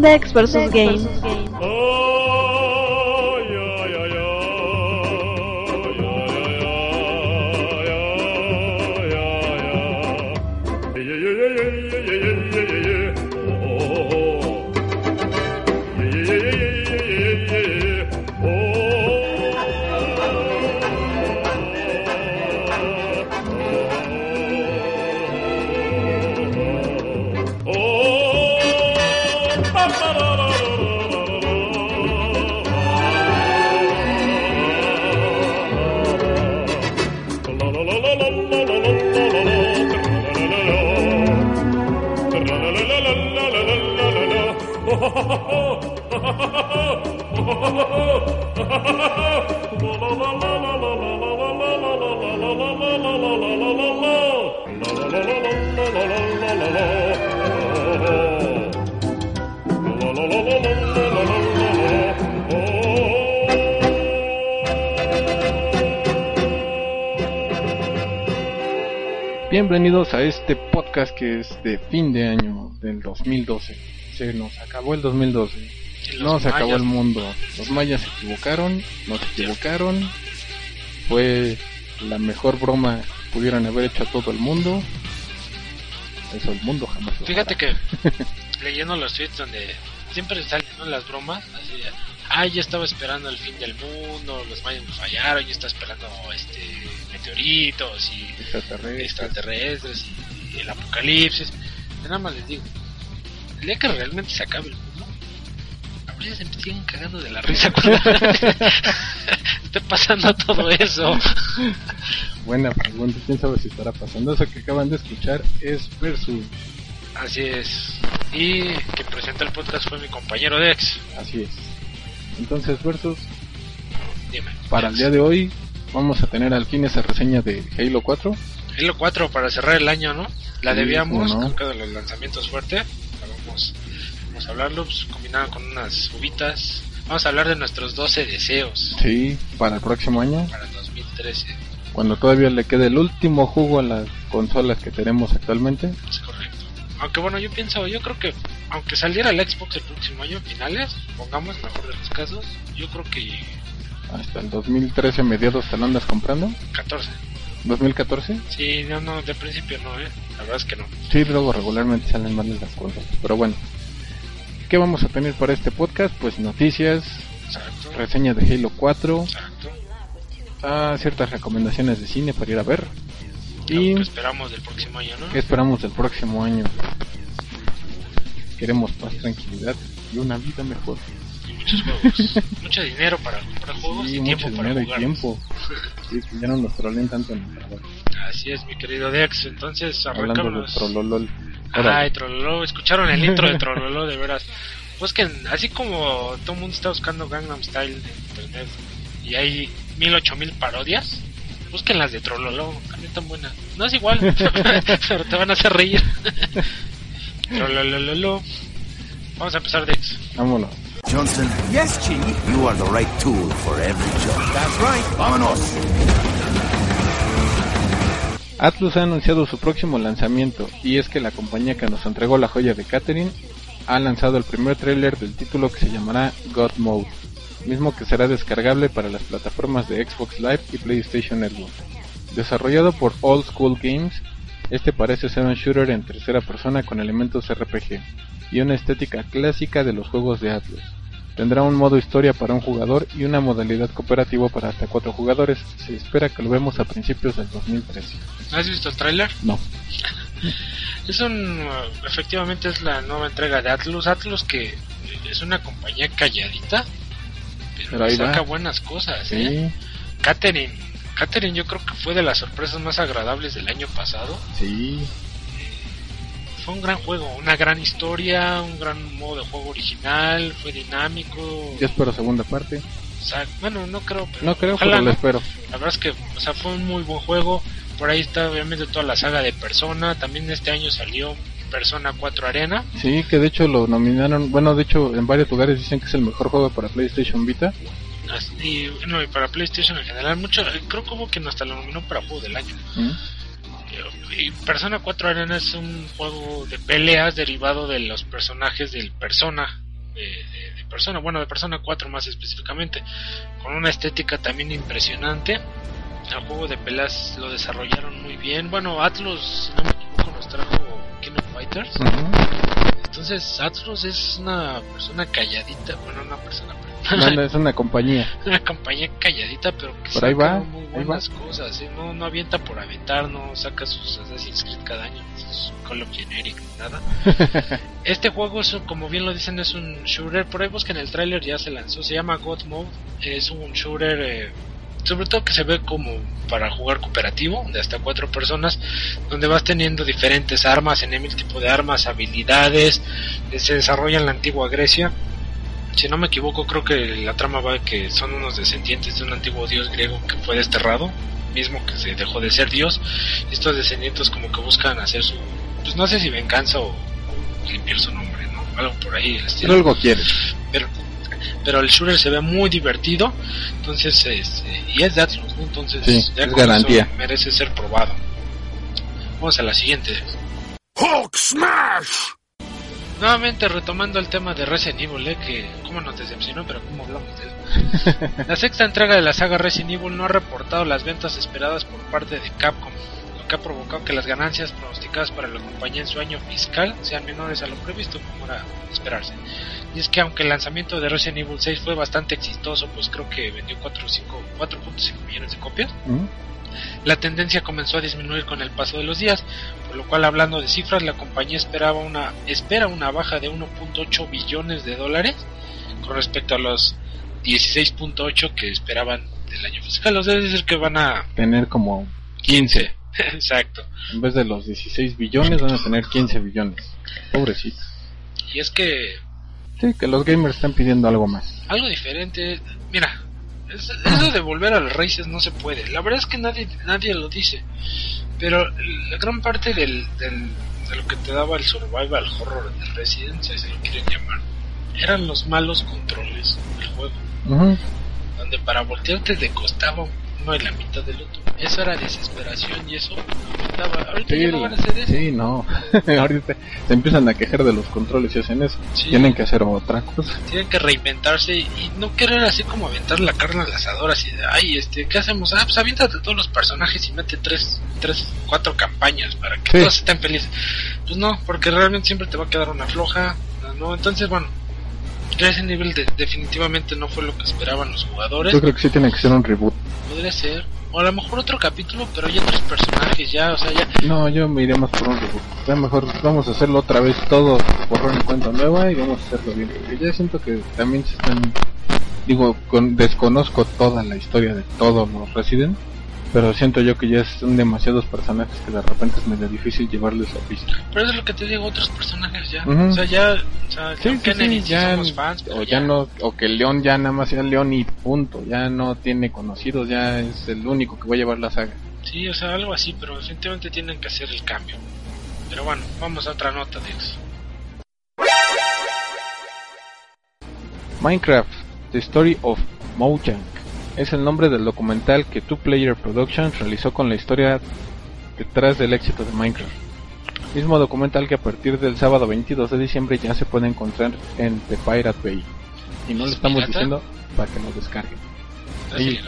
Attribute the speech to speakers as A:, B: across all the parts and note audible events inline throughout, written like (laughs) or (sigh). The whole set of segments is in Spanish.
A: Dex vs. Game.
B: Bienvenidos a este podcast que es de fin de año del 2012. Se nos acabó el 2012. No se acabó el mundo. Los mayas se equivocaron, nos equivocaron. Fue la mejor broma que pudieran haber hecho a todo el mundo. Eso el mundo jamás.
C: Fíjate que (laughs) leyendo los tweets donde siempre salen ¿no? las bromas, así, de, ay, yo estaba esperando el fin del mundo, los mayas nos fallaron, yo estaba esperando este meteoritos y
B: Extraterrestres.
C: extraterrestres y el apocalipsis. Yo nada más les digo, el día que realmente se acabe el veces se me siguen cagando de la risa cuando (laughs) esté pasando todo eso.
B: Buena pregunta. ¿Quién sabe si estará pasando? Eso que acaban de escuchar es Versus.
C: Así es. Y quien presenta el podcast fue mi compañero Dex.
B: Así es. Entonces, Versus,
C: Dime.
B: para el día de hoy vamos a tener al fin esa reseña de Halo 4.
C: Halo 4 para cerrar el año, ¿no? La
B: Sí,
C: debíamos,
B: cómo no.
C: creo que de los lanzamientos fuertes. Vamos, vamos a hablarlo, pues, combinado con unas uvitas. Vamos a hablar de nuestros 12 deseos
B: Sí, para el próximo año.
C: para 2013.
B: Cuando todavía le quede el último jugo a las consolas que tenemos actualmente.
C: Es correcto. Aunque bueno, yo pienso, yo creo que aunque saliera el Xbox el próximo año, finales, pongamos mejor de los casos, yo creo que
B: Hasta el 2013 mediados te lo andas comprando.
C: 14.
B: 2014.
C: Sí, no, no, de principio no, ¿eh? La verdad es que no.
B: Sí, luego regularmente salen mal las consolas. Pero bueno. ¿Qué vamos a tener para este podcast? Pues noticias,
C: Exacto.
B: reseña de Halo 4,
C: Exacto.
B: ah, ciertas recomendaciones de cine para ir a ver. Y
C: que esperamos del próximo año, ¿no?
B: qué esperamos del próximo año. Queremos paz, tranquilidad y una vida mejor.
C: Muchos juegos. (laughs) Mucho dinero para comprar juegos
B: Sí,
C: y tiempo para
B: y
C: jugar.
B: tiempo. Sí, que ya no nos troleen tanto en el.
C: Así es, mi querido Dex. Entonces,
B: Hablando de
C: arrancamos.
B: trololol.
C: Ay,
B: Órale.
C: Trololo. Escucharon el intro de Trololo, de veras. Busquen, así como todo el mundo está buscando Gangnam Style en internet y hay mil, ocho mil parodias, busquen las de Trololo, también tan buenas. No es igual, (laughs) pero te van a hacer reír. (laughs) Trolololo. Vamos a empezar, Dex.
B: Vámonos.
D: Johnson. Yes, Chief. You are the right tool for every job. That's right. Vámonos.
B: Atlus ha anunciado su próximo lanzamiento y es que la compañía que nos entregó la joya de Catherine ha lanzado el primer tráiler del título que se llamará God Mode, mismo que será descargable para las plataformas de Xbox Live y PlayStation Network. Desarrollado por Old School Games, este parece ser un shooter en tercera persona con elementos RPG y una estética clásica de los juegos de Atlus. Tendrá un modo historia para un jugador y una modalidad cooperativa para hasta cuatro jugadores. Se espera que lo vemos a principios del 2013.
C: ¿Has visto el tráiler?
B: No. (laughs)
C: Es un, efectivamente es la nueva entrega de Atlus. Atlus que es una compañía calladita, pero,
B: Pero ahí
C: saca
B: va.
C: buenas cosas. ¿eh?
B: Sí,
C: Catherine, Catherine yo creo que fue de las sorpresas más agradables del año pasado.
B: sí.
C: Fue un gran juego, una gran historia, un gran modo de juego original, fue dinámico.
B: Yo espero segunda parte.
C: O sea, bueno, no creo, pero
B: No creo,
C: ojalá,
B: pero lo espero.
C: La verdad es que, o sea, fue un muy buen juego. Por ahí está obviamente toda la saga de Persona. También este año salió Persona 4 Arena.
B: Sí, que de hecho lo nominaron. Bueno, de hecho, en varios lugares dicen que es el mejor juego para PlayStation Vita.
C: Y, bueno, y para PlayStation en general, mucho, creo que hubo quien hasta lo nominó para juego del año.
B: ¿Mm?
C: Y Persona 4 Arena es un juego de peleas derivado de los personajes del Persona de, de- de Persona, bueno, de Persona 4 más específicamente, con una estética también impresionante. El juego de pelas lo desarrollaron muy bien. Bueno, Atlus, si no me equivoco, nos trajo King of Fighters. Entonces, Atlus es una persona calladita, bueno, una persona,
B: Bueno, (laughs) es una compañía.
C: una compañía calladita, pero que
B: Por ahí
C: saca
B: va,
C: muy
B: ahí
C: buenas cosas. ¿eh? No, no avienta por aventar, no saca sus Assassin's Creed cada año, sus Call of Generic, nada. (laughs) este juego, es, como bien lo dicen, es un shooter. Por ahí busquen el tráiler, ya se lanzó. Se llama God Mode. Es un shooter, eh, sobre todo que se ve como para jugar cooperativo, de hasta cuatro personas, donde vas teniendo diferentes armas, en el tipo de armas, habilidades. Se desarrolla en la antigua Grecia si no me equivoco, creo que la trama va de que son unos descendientes de un antiguo dios griego que fue desterrado, mismo que se dejó de ser dios. Y estos descendientes como que buscan hacer su, pues no sé si venganza o, o limpiar su nombre, ¿no? Algo por ahí, el
B: Pero
C: estilo.
B: algo quiere.
C: Pero, pero el shooter se ve muy divertido, entonces, este, y es de Atlus, ¿no? Entonces,
B: Sí,
C: ya
B: es
C: con eso
B: garantía.
C: merece ser probado. Vamos a la siguiente.
D: Hulk smash!
C: Nuevamente retomando el tema de Resident Evil, ¿eh? que cómo nos decepcionó, pero cómo hablamos de él. (laughs) La sexta entrega de la saga Resident Evil no ha reportado las ventas esperadas por parte de Capcom, lo que ha provocado que las ganancias pronosticadas para la compañía en su año fiscal sean menores a lo previsto, como era esperarse. Y es que aunque el lanzamiento de Resident Evil 6 fue bastante exitoso, pues creo que vendió 4 o 5 4.5 millones de copias,
B: ¿Mm?
C: la tendencia comenzó a disminuir con el paso de los días, por lo cual hablando de cifras, la compañía esperaba una espera una baja de 1.8 billones de dólares con respecto a los 16.8 que esperaban del año fiscal. O sea, es decir que van a
B: Tener como
C: 15. (laughs) Exacto.
B: En vez de los 16 billones, van a tener 15 billones. Pobrecito.
C: Y es que
B: Sí, que los gamers están pidiendo algo más.
C: algo diferente, mira, es- eso de volver a las raíces no se puede. La verdad es que nadie nadie lo dice. Pero la gran parte del, del- de lo que te daba el survival horror de Resident, si así lo quieren llamar, eran los malos controles del juego. Donde para voltearte te costaba uno y la mitad del otro. Eso era desesperación y eso aumentaba. Ahorita
B: Sí,
C: ya no van a hacer eso.
B: sí, no. (laughs) Ahorita se empiezan a quejar de los controles y hacen eso.
C: Sí.
B: Tienen que hacer otra cosa.
C: tienen que reinventarse y no querer así como aventar la carne al asador así de ay este qué hacemos ah pues aviéntate todos los personajes y mete tres tres cuatro campañas para que
B: Sí.
C: todos estén felices pues no porque realmente siempre te va a quedar una floja no entonces bueno Resident Evil de- definitivamente no fue lo que esperaban los jugadores
B: Yo creo que sí tiene que ser un reboot.
C: podría ser o a lo mejor otro capítulo pero ya otros personajes ya o sea ya
B: No, yo me iré más por un reboot. Ya mejor vamos a hacerlo otra vez todo borrón y cuenta nueva y vamos a hacerlo bien. Porque ya siento que también se están... Digo, con, desconozco toda la historia de todos los Resident. Pero siento yo que ya son demasiados personajes que de repente es medio difícil llevarles a pista.
C: pero es lo que te digo otros personajes ya o sea ya o sea
B: Sí, sí, sí, ya,
C: somos fans
B: o ya no, o que el León ya nada más sea León y punto, ya no tiene conocidos, ya es el único que va a llevar la saga.
C: Sí, o sea, algo así, pero definitivamente tienen que hacer el cambio. Pero bueno, vamos a otra nota de eso.
B: Minecraft, The Story of Mojang, es el nombre del documental que Two Player Productions realizó con la historia detrás del éxito de Minecraft. Mismo documental que a partir del sábado 22 de diciembre ya se puede encontrar en The Pirate Bay. Y no le
C: ¿Es
B: estamos
C: pirata?
B: diciendo para que lo descarguen.
C: ¿Es
B: Sí.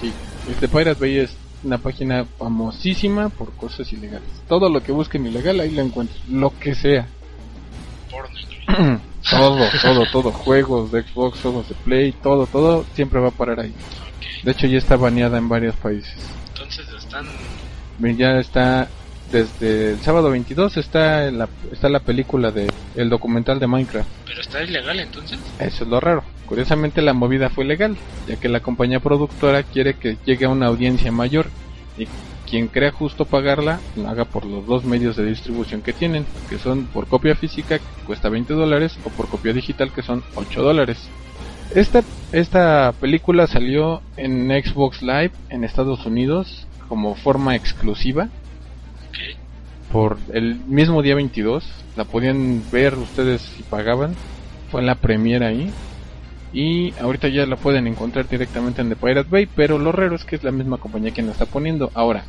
B: Sí, The Pirate Bay es una página famosísima por cosas ilegales. Todo lo que busquen ilegal ahí lo encuentran, lo que sea.
C: Porno (clears throat)
B: todo, todo, todo, juegos de Xbox, juegos de Play, todo, todo siempre va a parar ahí. De hecho ya está baneada en varios países.
C: entonces están...
B: Ya está desde el sábado 22 está en la está la película de el documental de Minecraft.
C: Pero está ilegal entonces.
B: Eso es lo raro. Curiosamente la movida fue legal, ya que la compañía productora quiere que llegue a una audiencia mayor y quien crea justo pagarla lo haga por los dos medios de distribución que tienen, que son por copia física que cuesta 20 dólares o por copia digital que son 8 dólares. Esta, esta película salió en Xbox Live en Estados Unidos como forma exclusiva por el mismo día 22. La podían ver ustedes si pagaban. Fue en la premiere ahí. Y ahorita ya la pueden encontrar directamente en The Pirate Bay. Pero lo raro es que es la misma compañía quien la está poniendo. Ahora,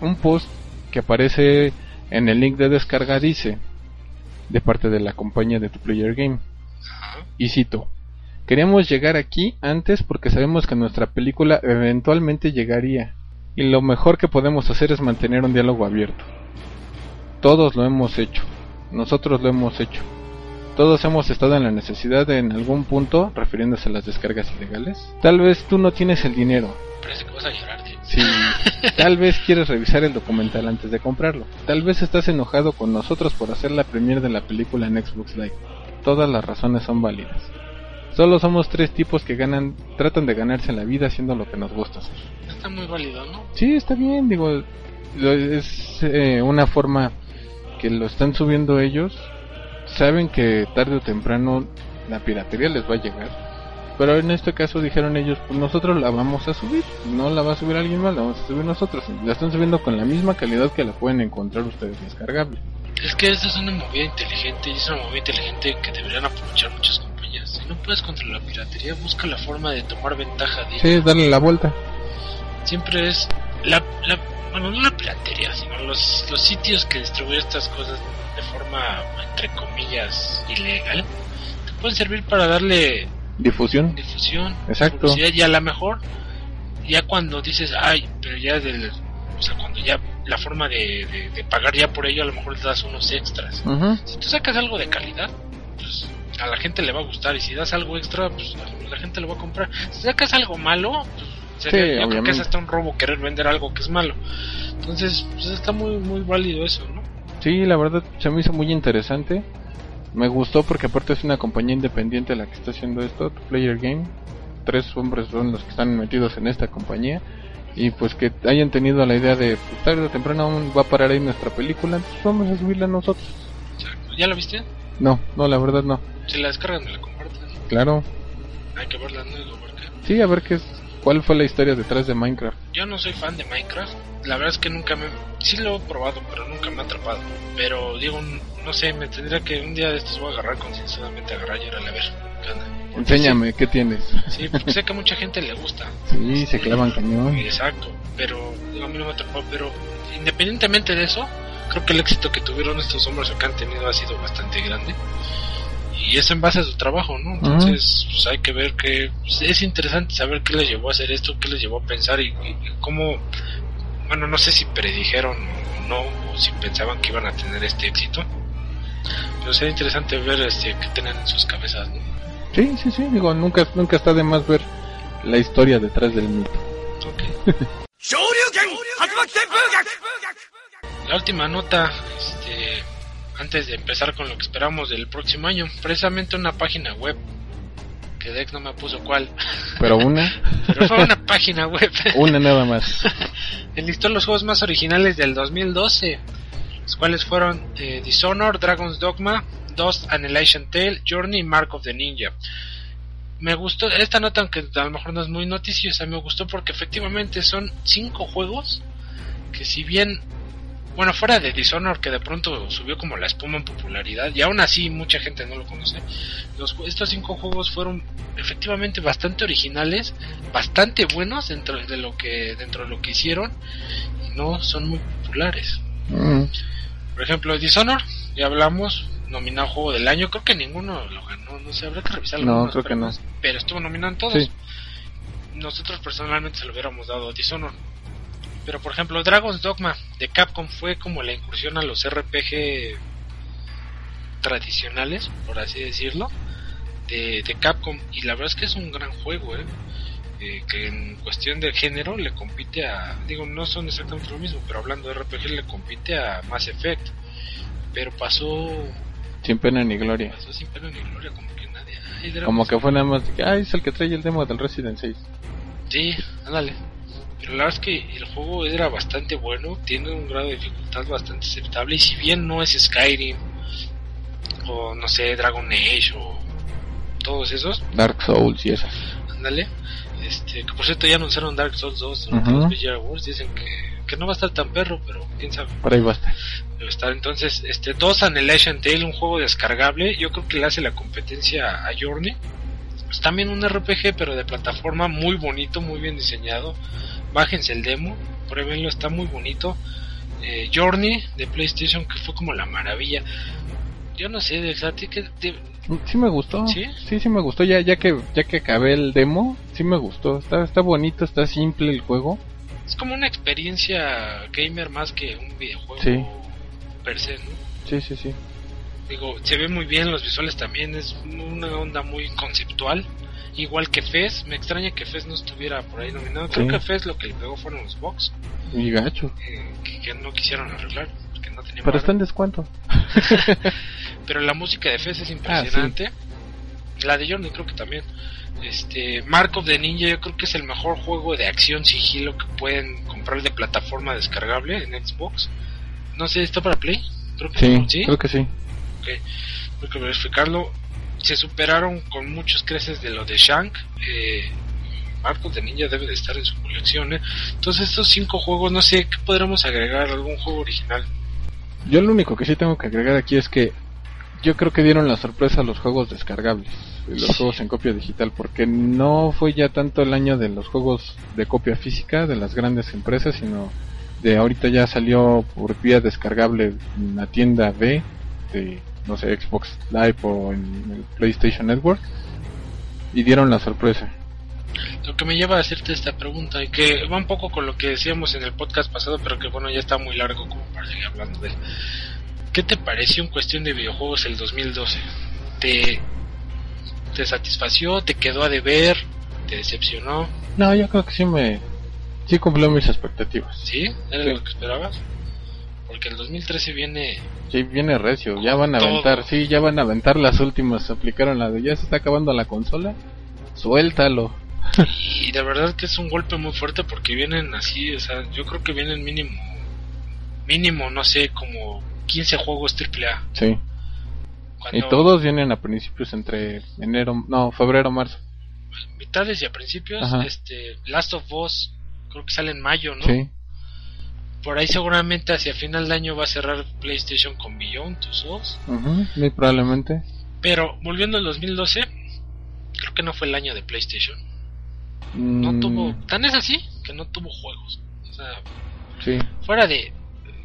B: un post que aparece en el link de descarga dice: De parte de la compañía de Tu Player Game. Y cito, queríamos llegar aquí antes porque sabemos que nuestra película eventualmente llegaría. Y lo mejor que podemos hacer es mantener un diálogo abierto. Todos lo hemos hecho. Nosotros lo hemos hecho. Todos hemos estado en la necesidad de en algún punto, refiriéndose a las descargas ilegales. Tal vez tú no tienes el dinero.
C: Parece que vas a llorar, tío.
B: Sí, (laughs) tal vez quieres revisar el documental antes de comprarlo. Tal vez estás enojado con nosotros por hacer la premiere de la película en Xbox Live. Todas las razones son válidas. Solo somos tres tipos que ganan, tratan de ganarse la vida haciendo lo que nos gusta hacer.
C: Está muy válido, ¿no?
B: Sí, está bien, digo, es eh, una forma que lo están subiendo ellos. Saben que tarde o temprano la piratería les va a llegar. Pero en este caso dijeron ellos, pues nosotros la vamos a subir. No la va a subir alguien más, la vamos a subir nosotros. La están subiendo con la misma calidad que la pueden encontrar ustedes descargable.
C: Es que esa es una movida inteligente y es una movida inteligente que deberían aprovechar muchas compañías. Si no puedes controlar la piratería, busca la forma de tomar ventaja de
B: Sí, darle la vuelta.
C: Siempre es la, la bueno, no la piratería, sino los, los sitios que distribuyen estas cosas de forma, entre comillas, ilegal, te pueden servir para darle
B: Difusión.
C: difusión,
B: Exacto.
C: y a lo mejor, ya cuando dices, ay, pero ya del, o sea, cuando ya la forma de, de, de pagar ya por ello, a lo mejor te das unos extras. Si tú sacas algo de calidad, pues a la gente le va a gustar. Y si das algo extra, pues a la gente lo va a comprar. Si sacas algo malo, pues sería-
B: Sí,
C: yo creo que es hasta un robo querer vender algo que es malo. Entonces, pues está muy, muy válido eso, ¿no?
B: Sí, la verdad se me hizo muy interesante. Me gustó porque aparte es una compañía independiente la que está haciendo esto, Player Game. Tres hombres son los que están metidos en esta compañía. Y pues que hayan tenido la idea de, pues tarde o temprano aún va a parar ahí nuestra película, entonces vamos a subirla nosotros.
C: Exacto. ¿Ya la viste?
B: No, no, la verdad no.
C: Si la descargan, me la comparten.
B: Claro.
C: Hay que verla, ¿no? Digo, porque
B: Sí, a ver qué es, cuál fue la historia detrás de Minecraft.
C: Yo no soy fan de Minecraft. La verdad es que nunca me... Sí lo he probado, pero nunca me ha atrapado. Pero digo, no sé, me tendría que un día de estos voy a agarrar concienzudamente, agarrar y a ver. ¿qué onda?
B: Enséñame, ¿qué tienes?
C: Sí, sí, porque sé que a mucha gente le gusta.
B: Sí, se clavan cañón.
C: Exacto, pero digo, a mí no me atrapó, pero independientemente de eso, creo que el éxito que tuvieron estos hombres o que han tenido ha sido bastante grande. Y es en base a su trabajo, ¿no? Entonces, pues hay que ver que pues, es interesante saber qué les llevó a hacer esto, qué les llevó a pensar y, y cómo, bueno, no sé si predijeron o no, o si pensaban que iban a tener este éxito. Pero sería interesante ver este qué tenían en sus cabezas, ¿no?
B: Sí, sí, sí, digo, nunca, nunca está de más ver la historia detrás del mito.
D: Okay. (laughs)
C: la última nota, este, antes de empezar con lo que esperamos del próximo año, precisamente una página web, que Dex no me puso cuál.
B: Pero una. (laughs)
C: Pero fue una página web.
B: una nada más. (laughs)
C: Enlistó los juegos más originales del 2012, los cuales fueron eh, Dishonor, Dragon's Dogma, Dust, Annihilation Tale, Journey y Mark of the Ninja. Me gustó esta nota, aunque a lo mejor no es muy noticiosa, me gustó porque efectivamente son cinco juegos que si bien bueno, fuera de Dishonored que de pronto subió como la espuma en popularidad y aún así mucha gente no lo conoce. Los, estos cinco juegos fueron efectivamente bastante originales, bastante buenos dentro de lo que dentro de lo que hicieron y no son muy populares.
B: Mm,
C: Por ejemplo, Dishonored, ya hablamos, nominado juego del año, creo que ninguno lo ganó, no sé, habrá que revisar
B: No, creo que
C: premios, pero estuvo nominado en todos.
B: Sí.
C: Nosotros personalmente se lo hubiéramos dado a Dishonored. Pero por ejemplo, Dragon's Dogma de Capcom fue como la incursión a los RPG tradicionales, por así decirlo, de, de Capcom. Y la verdad es que es un gran juego, ¿eh? Eh, que en cuestión de género le compite a, digo, no son exactamente lo mismo, pero hablando de RPG le compite a Mass Effect. Pero pasó,
B: sin pena ni gloria.
C: pasó sin pena ni gloria, como que nadie. "Ay, Dragon's
B: Como que fue nada más ay, es el que trae el demo del Resident 6.
C: Sí, ándale. Pero la verdad es que el juego era bastante bueno, tiene un grado de dificultad bastante aceptable y si bien no es Skyrim o no sé, Dragon Age o todos esos,
B: Dark Souls y esas.
C: ándale. Este, que por cierto ya anunciaron Dark Souls 2 en
B: Ujú.
C: los VGA Awards, dicen que, que no va a estar tan perro, pero quién sabe.
B: Por ahí basta.
C: Debe estar entonces, este, dos Annihilation Tale, un juego descargable, yo creo que le hace la competencia a Journey. Es también un RPG, pero de plataforma muy bonito, muy bien diseñado. Bájense el demo, pruébenlo, está muy bonito. Eh, Journey de PlayStation, que fue como la maravilla. Yo no sé, Dex, ¿a ti te-
B: Sí me gustó.
C: ¿Sí?
B: Sí, sí me gustó. Ya, ya que, ya que acabé el demo, sí me gustó. Está, está bonito, está simple el juego.
C: Es como una experiencia gamer más que un videojuego
B: Sí.
C: per se, ¿no?
B: Sí, sí, sí.
C: Digo, se ve muy bien, los visuales también, es una onda muy conceptual. Igual que Fez, me extraña que Fez no estuviera por ahí nominado. Creo
B: Sí.
C: que Fez lo que le pegó fueron los box,
B: Y gacho.
C: eh, que, que no quisieron arreglar, porque no tenían
B: Pero está en descuento. (laughs)
C: Pero la música de Fez es
B: Ah,
C: impresionante. La de Journey creo que también. Este, Mark of the Ninja yo creo que es el mejor juego de acción sigilo que pueden comprar de plataforma descargable en Xbox. No sé, ¿está para Play? Creo que
B: Sí,
C: no, ¿sí?
B: creo que sí.
C: Ok, Tengo que verificarlo. Se superaron con muchos creces de lo de Shank. Eh, Mark of the Ninja debe de estar en su colección. ¿eh? Entonces estos cinco juegos, no sé, ¿qué podremos agregar? ¿Algún juego original?
B: Yo lo único que sí tengo que agregar aquí es que yo creo que dieron la sorpresa a los juegos descargables, los juegos en copia digital, porque no fue ya tanto el año de los juegos de copia física de las grandes empresas, sino de ahorita ya salió por vía descargable en la tienda B de, no sé, Xbox Live o en el PlayStation Network, y dieron la sorpresa.
C: Lo que me lleva a hacerte esta pregunta, y que va un poco con lo que decíamos en el podcast pasado, pero que bueno, ya está muy largo como para seguir hablando de él. ¿Qué te pareció en cuestión de videojuegos el 2012? ¿Te, te satisfació? ¿Te quedó a deber? ¿Te decepcionó?
B: No, yo creo que sí me... Sí cumplió mis expectativas.
C: ¿Sí? ¿Era
B: Sí.
C: lo que esperabas? Porque el 2013 viene...
B: Sí, viene recio, ya van a
C: Todo.
B: aventar, sí, ya van a aventar las últimas, aplicaron la de ya se está acabando la consola, suéltalo.
C: Y de verdad que es un golpe muy fuerte porque vienen así, o sea, yo creo que vienen mínimo, mínimo, no sé, como 15 juegos AAA.
B: Sí,
C: Cuando
B: y todos vienen a principios entre enero, no, febrero, marzo.
C: mitades y a principios,
B: Ajá.
C: este, Last of Us, creo que sale en mayo, ¿no?
B: Sí,
C: Por ahí seguramente hacia final de año va a cerrar PlayStation con Beyond Two Souls.
B: ujú, muy probablemente.
C: Pero volviendo al 2012, creo que no fue el año de PlayStation. No
B: Mm,
C: tuvo, tan es así que no tuvo juegos. O sea,
B: Sí.
C: fuera de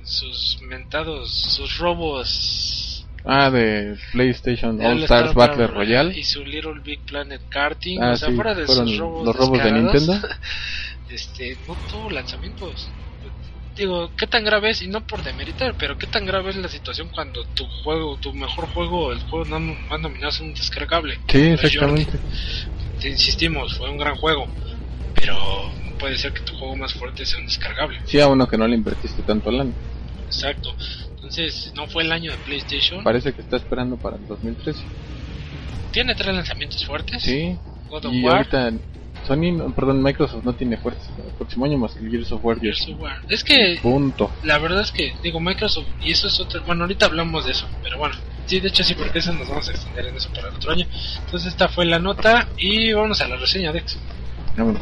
C: sus mentados, sus robos
B: Ah, de PlayStation
C: All
B: Stars
C: Star
B: Battle Royale.
C: y su Little Big Planet Karting,
B: Ah,
C: o sea,
B: sí,
C: fuera de sus robos,
B: los robos de Nintendo. (laughs)
C: este, no tuvo lanzamientos. Digo, ¿qué tan grave es? Y no por demeritar, pero ¿qué tan grave es la situación cuando tu juego, tu mejor juego, el juego no más nominado es un descargable?
B: Sí,
C: Como es Journey.
B: exactamente.
C: Te insistimos, fue un gran juego, pero puede ser que tu juego más fuerte sea un descargable.
B: Sí, a uno que no le invertiste tanto lana.
C: Exacto. Entonces, no fue el año de PlayStation.
B: Parece que está esperando para el 2013.
C: Tiene tres lanzamientos fuertes.
B: Sí,
C: God of
B: y
C: War,
B: ahorita Sony, no- perdón, Microsoft no tiene fuerzas para el próximo año más que el Gears of War.
C: Gears of War. Es que
B: Punto.
C: la verdad es que, digo, Microsoft, y eso es otro. Bueno, ahorita hablamos de eso, pero bueno. Sí, de hecho sí, porque eso nos vamos a extender en eso para el otro año. Entonces, esta fue la nota y vamos a la reseña, Dex.
B: Vámonos.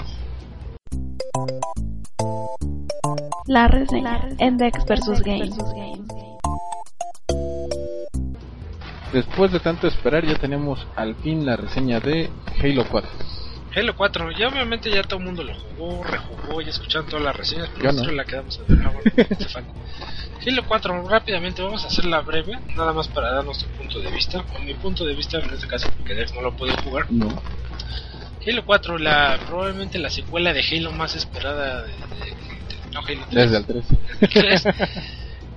A: La reseña en Dex vs Games.
B: Después de tanto esperar, ya tenemos al fin la reseña de Halo 4.
C: Halo 4, ya obviamente ya todo el mundo lo jugó, rejugó, ya escucharon todas las reseñas, pero
B: no.
C: nosotros la quedamos a ver. Bueno, hace falta. Halo 4, rápidamente, vamos a hacerla breve, nada más para dar nuestro punto de vista, o mi punto de vista en este caso, porque Dex no lo puede jugar.
B: No.
C: Halo 4, la, probablemente la secuela de Halo más esperada de, de- de- no, Halo 3.
B: Desde el 3.
C: Tres.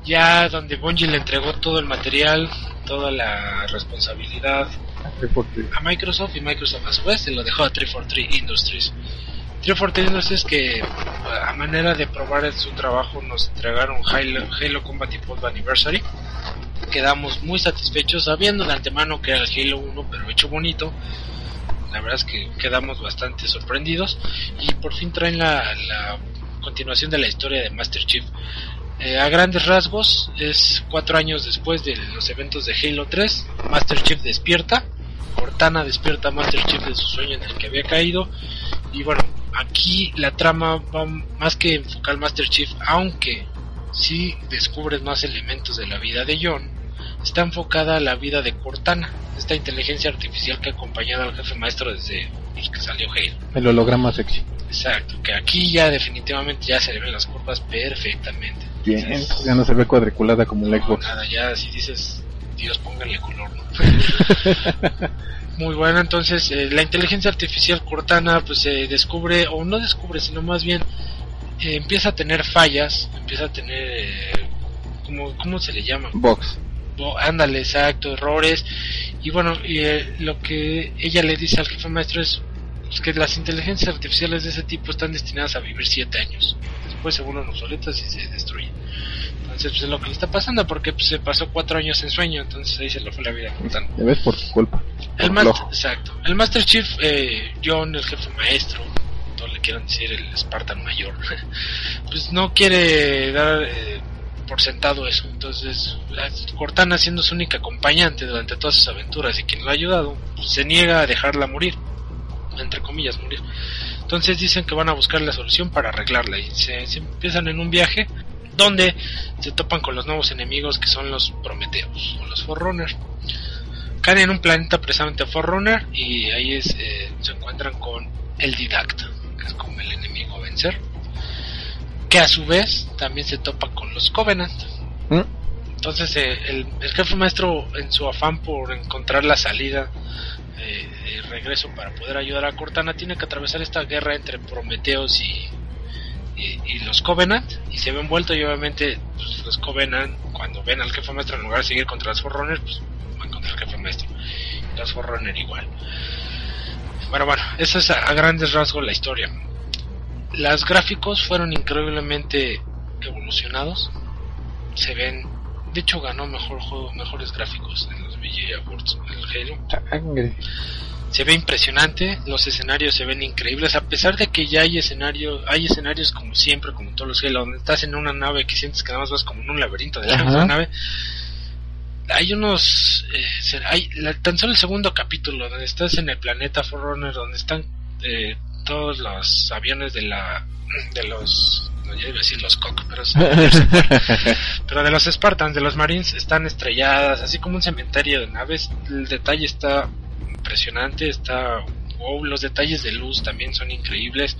C: Ya donde Bungie le entregó todo el material, toda la responsabilidad a Microsoft y Microsoft a su vez se lo dejó a 343 Industries. 343 Industries que a manera de probar su trabajo nos entregaron Halo, Halo Combat Evolved Anniversary. Quedamos muy satisfechos sabiendo de antemano que era el Halo 1 pero hecho bonito. La verdad es que quedamos bastante sorprendidos y por fin traen la, la continuación de la historia de Master Chief. Eh, a grandes rasgos, es cuatro años después de los eventos de Halo 3. Master Chief despierta. Cortana despierta a Master Chief de su sueño en el que había caído. Y bueno, aquí la trama va más que enfocar Master Chief, aunque sí descubres más elementos de la vida de John. Está enfocada a la vida de Cortana, esta inteligencia artificial que ha acompañado al jefe maestro desde que salió Halo.
B: El holograma sexy.
C: Exacto, que aquí ya definitivamente ya se le ven las curvas perfectamente.
B: Bien.
C: Entonces,
B: Ya no se ve cuadriculada como el
C: no,
B: Xbox.
C: nada, ya si dices Dios, pónganle color, ¿no? (laughs) Muy bueno, entonces eh, la inteligencia artificial Cortana pues se descubre, o no descubre, sino más bien eh, empieza a tener fallas, empieza a tener, eh, como, ¿cómo se le llama?
B: Box.
C: Bo- ándale, exacto, errores. Y bueno, y, eh, lo que ella le dice al jefe maestro es pues, que las inteligencias artificiales de ese tipo están destinadas a vivir siete años. Después se vuelven obsoletas y se destruyen. Entonces, pues es lo que le está pasando, porque pues, se pasó cuatro años en sueño, entonces ahí se le fue la vida.
B: Ya ves por tu culpa.
C: El
B: Por
C: Master,
B: flojo.
C: exacto. El Master Chief, eh, John, el jefe maestro, todos le quieran decir el Spartan mayor, (laughs) pues no quiere dar eh, por sentado eso. Entonces, la- Cortana, siendo su única acompañante durante todas sus aventuras y quien lo ha ayudado, pues, se niega a dejarla morir, entre comillas, morir. Entonces dicen que van a buscar la solución para arreglarla y se, se empiezan en un viaje donde se topan con los nuevos enemigos que son los Prometeos o los Forerunner caen en un planeta precisamente Forerunner y ahí es, eh, se encuentran con el Didacta, que es como el enemigo a vencer, que a su vez también se topa con los Covenant.
B: ¿Mm?
C: Entonces eh, el, el jefe maestro en su afán por encontrar la salida eh, de regreso para poder ayudar a Cortana tiene que atravesar esta guerra entre Prometeos y, los Covenant y se ve envuelto y obviamente pues, los Covenant cuando ven al jefe maestro en lugar de seguir contra los Forerunners pues van contra el jefe maestro. Y los Forerunner igual. Bueno bueno esa es a, grandes rasgos la historia. Los gráficos fueron increíblemente evolucionados. Se ven de hecho ganó mejor juego mejores gráficos en los VGA Awards el Halo. Se ve impresionante, los escenarios se ven increíbles, a pesar de que ya hay escenarios, hay escenarios como siempre, como todos los Halo, donde estás en una nave que sientes que nada más vas como en un laberinto de la misma nave. Hay unos, eh, hay la- tan solo el segundo capítulo donde estás en el planeta Forerunner, donde están eh, todos los aviones de la, de los, no ya iba a decir los Cock, pero (laughs) pero de los Spartans, de los Marines, están estrelladas, así como un cementerio de naves. El detalle está impresionante, está wow, los detalles de luz también son increíbles.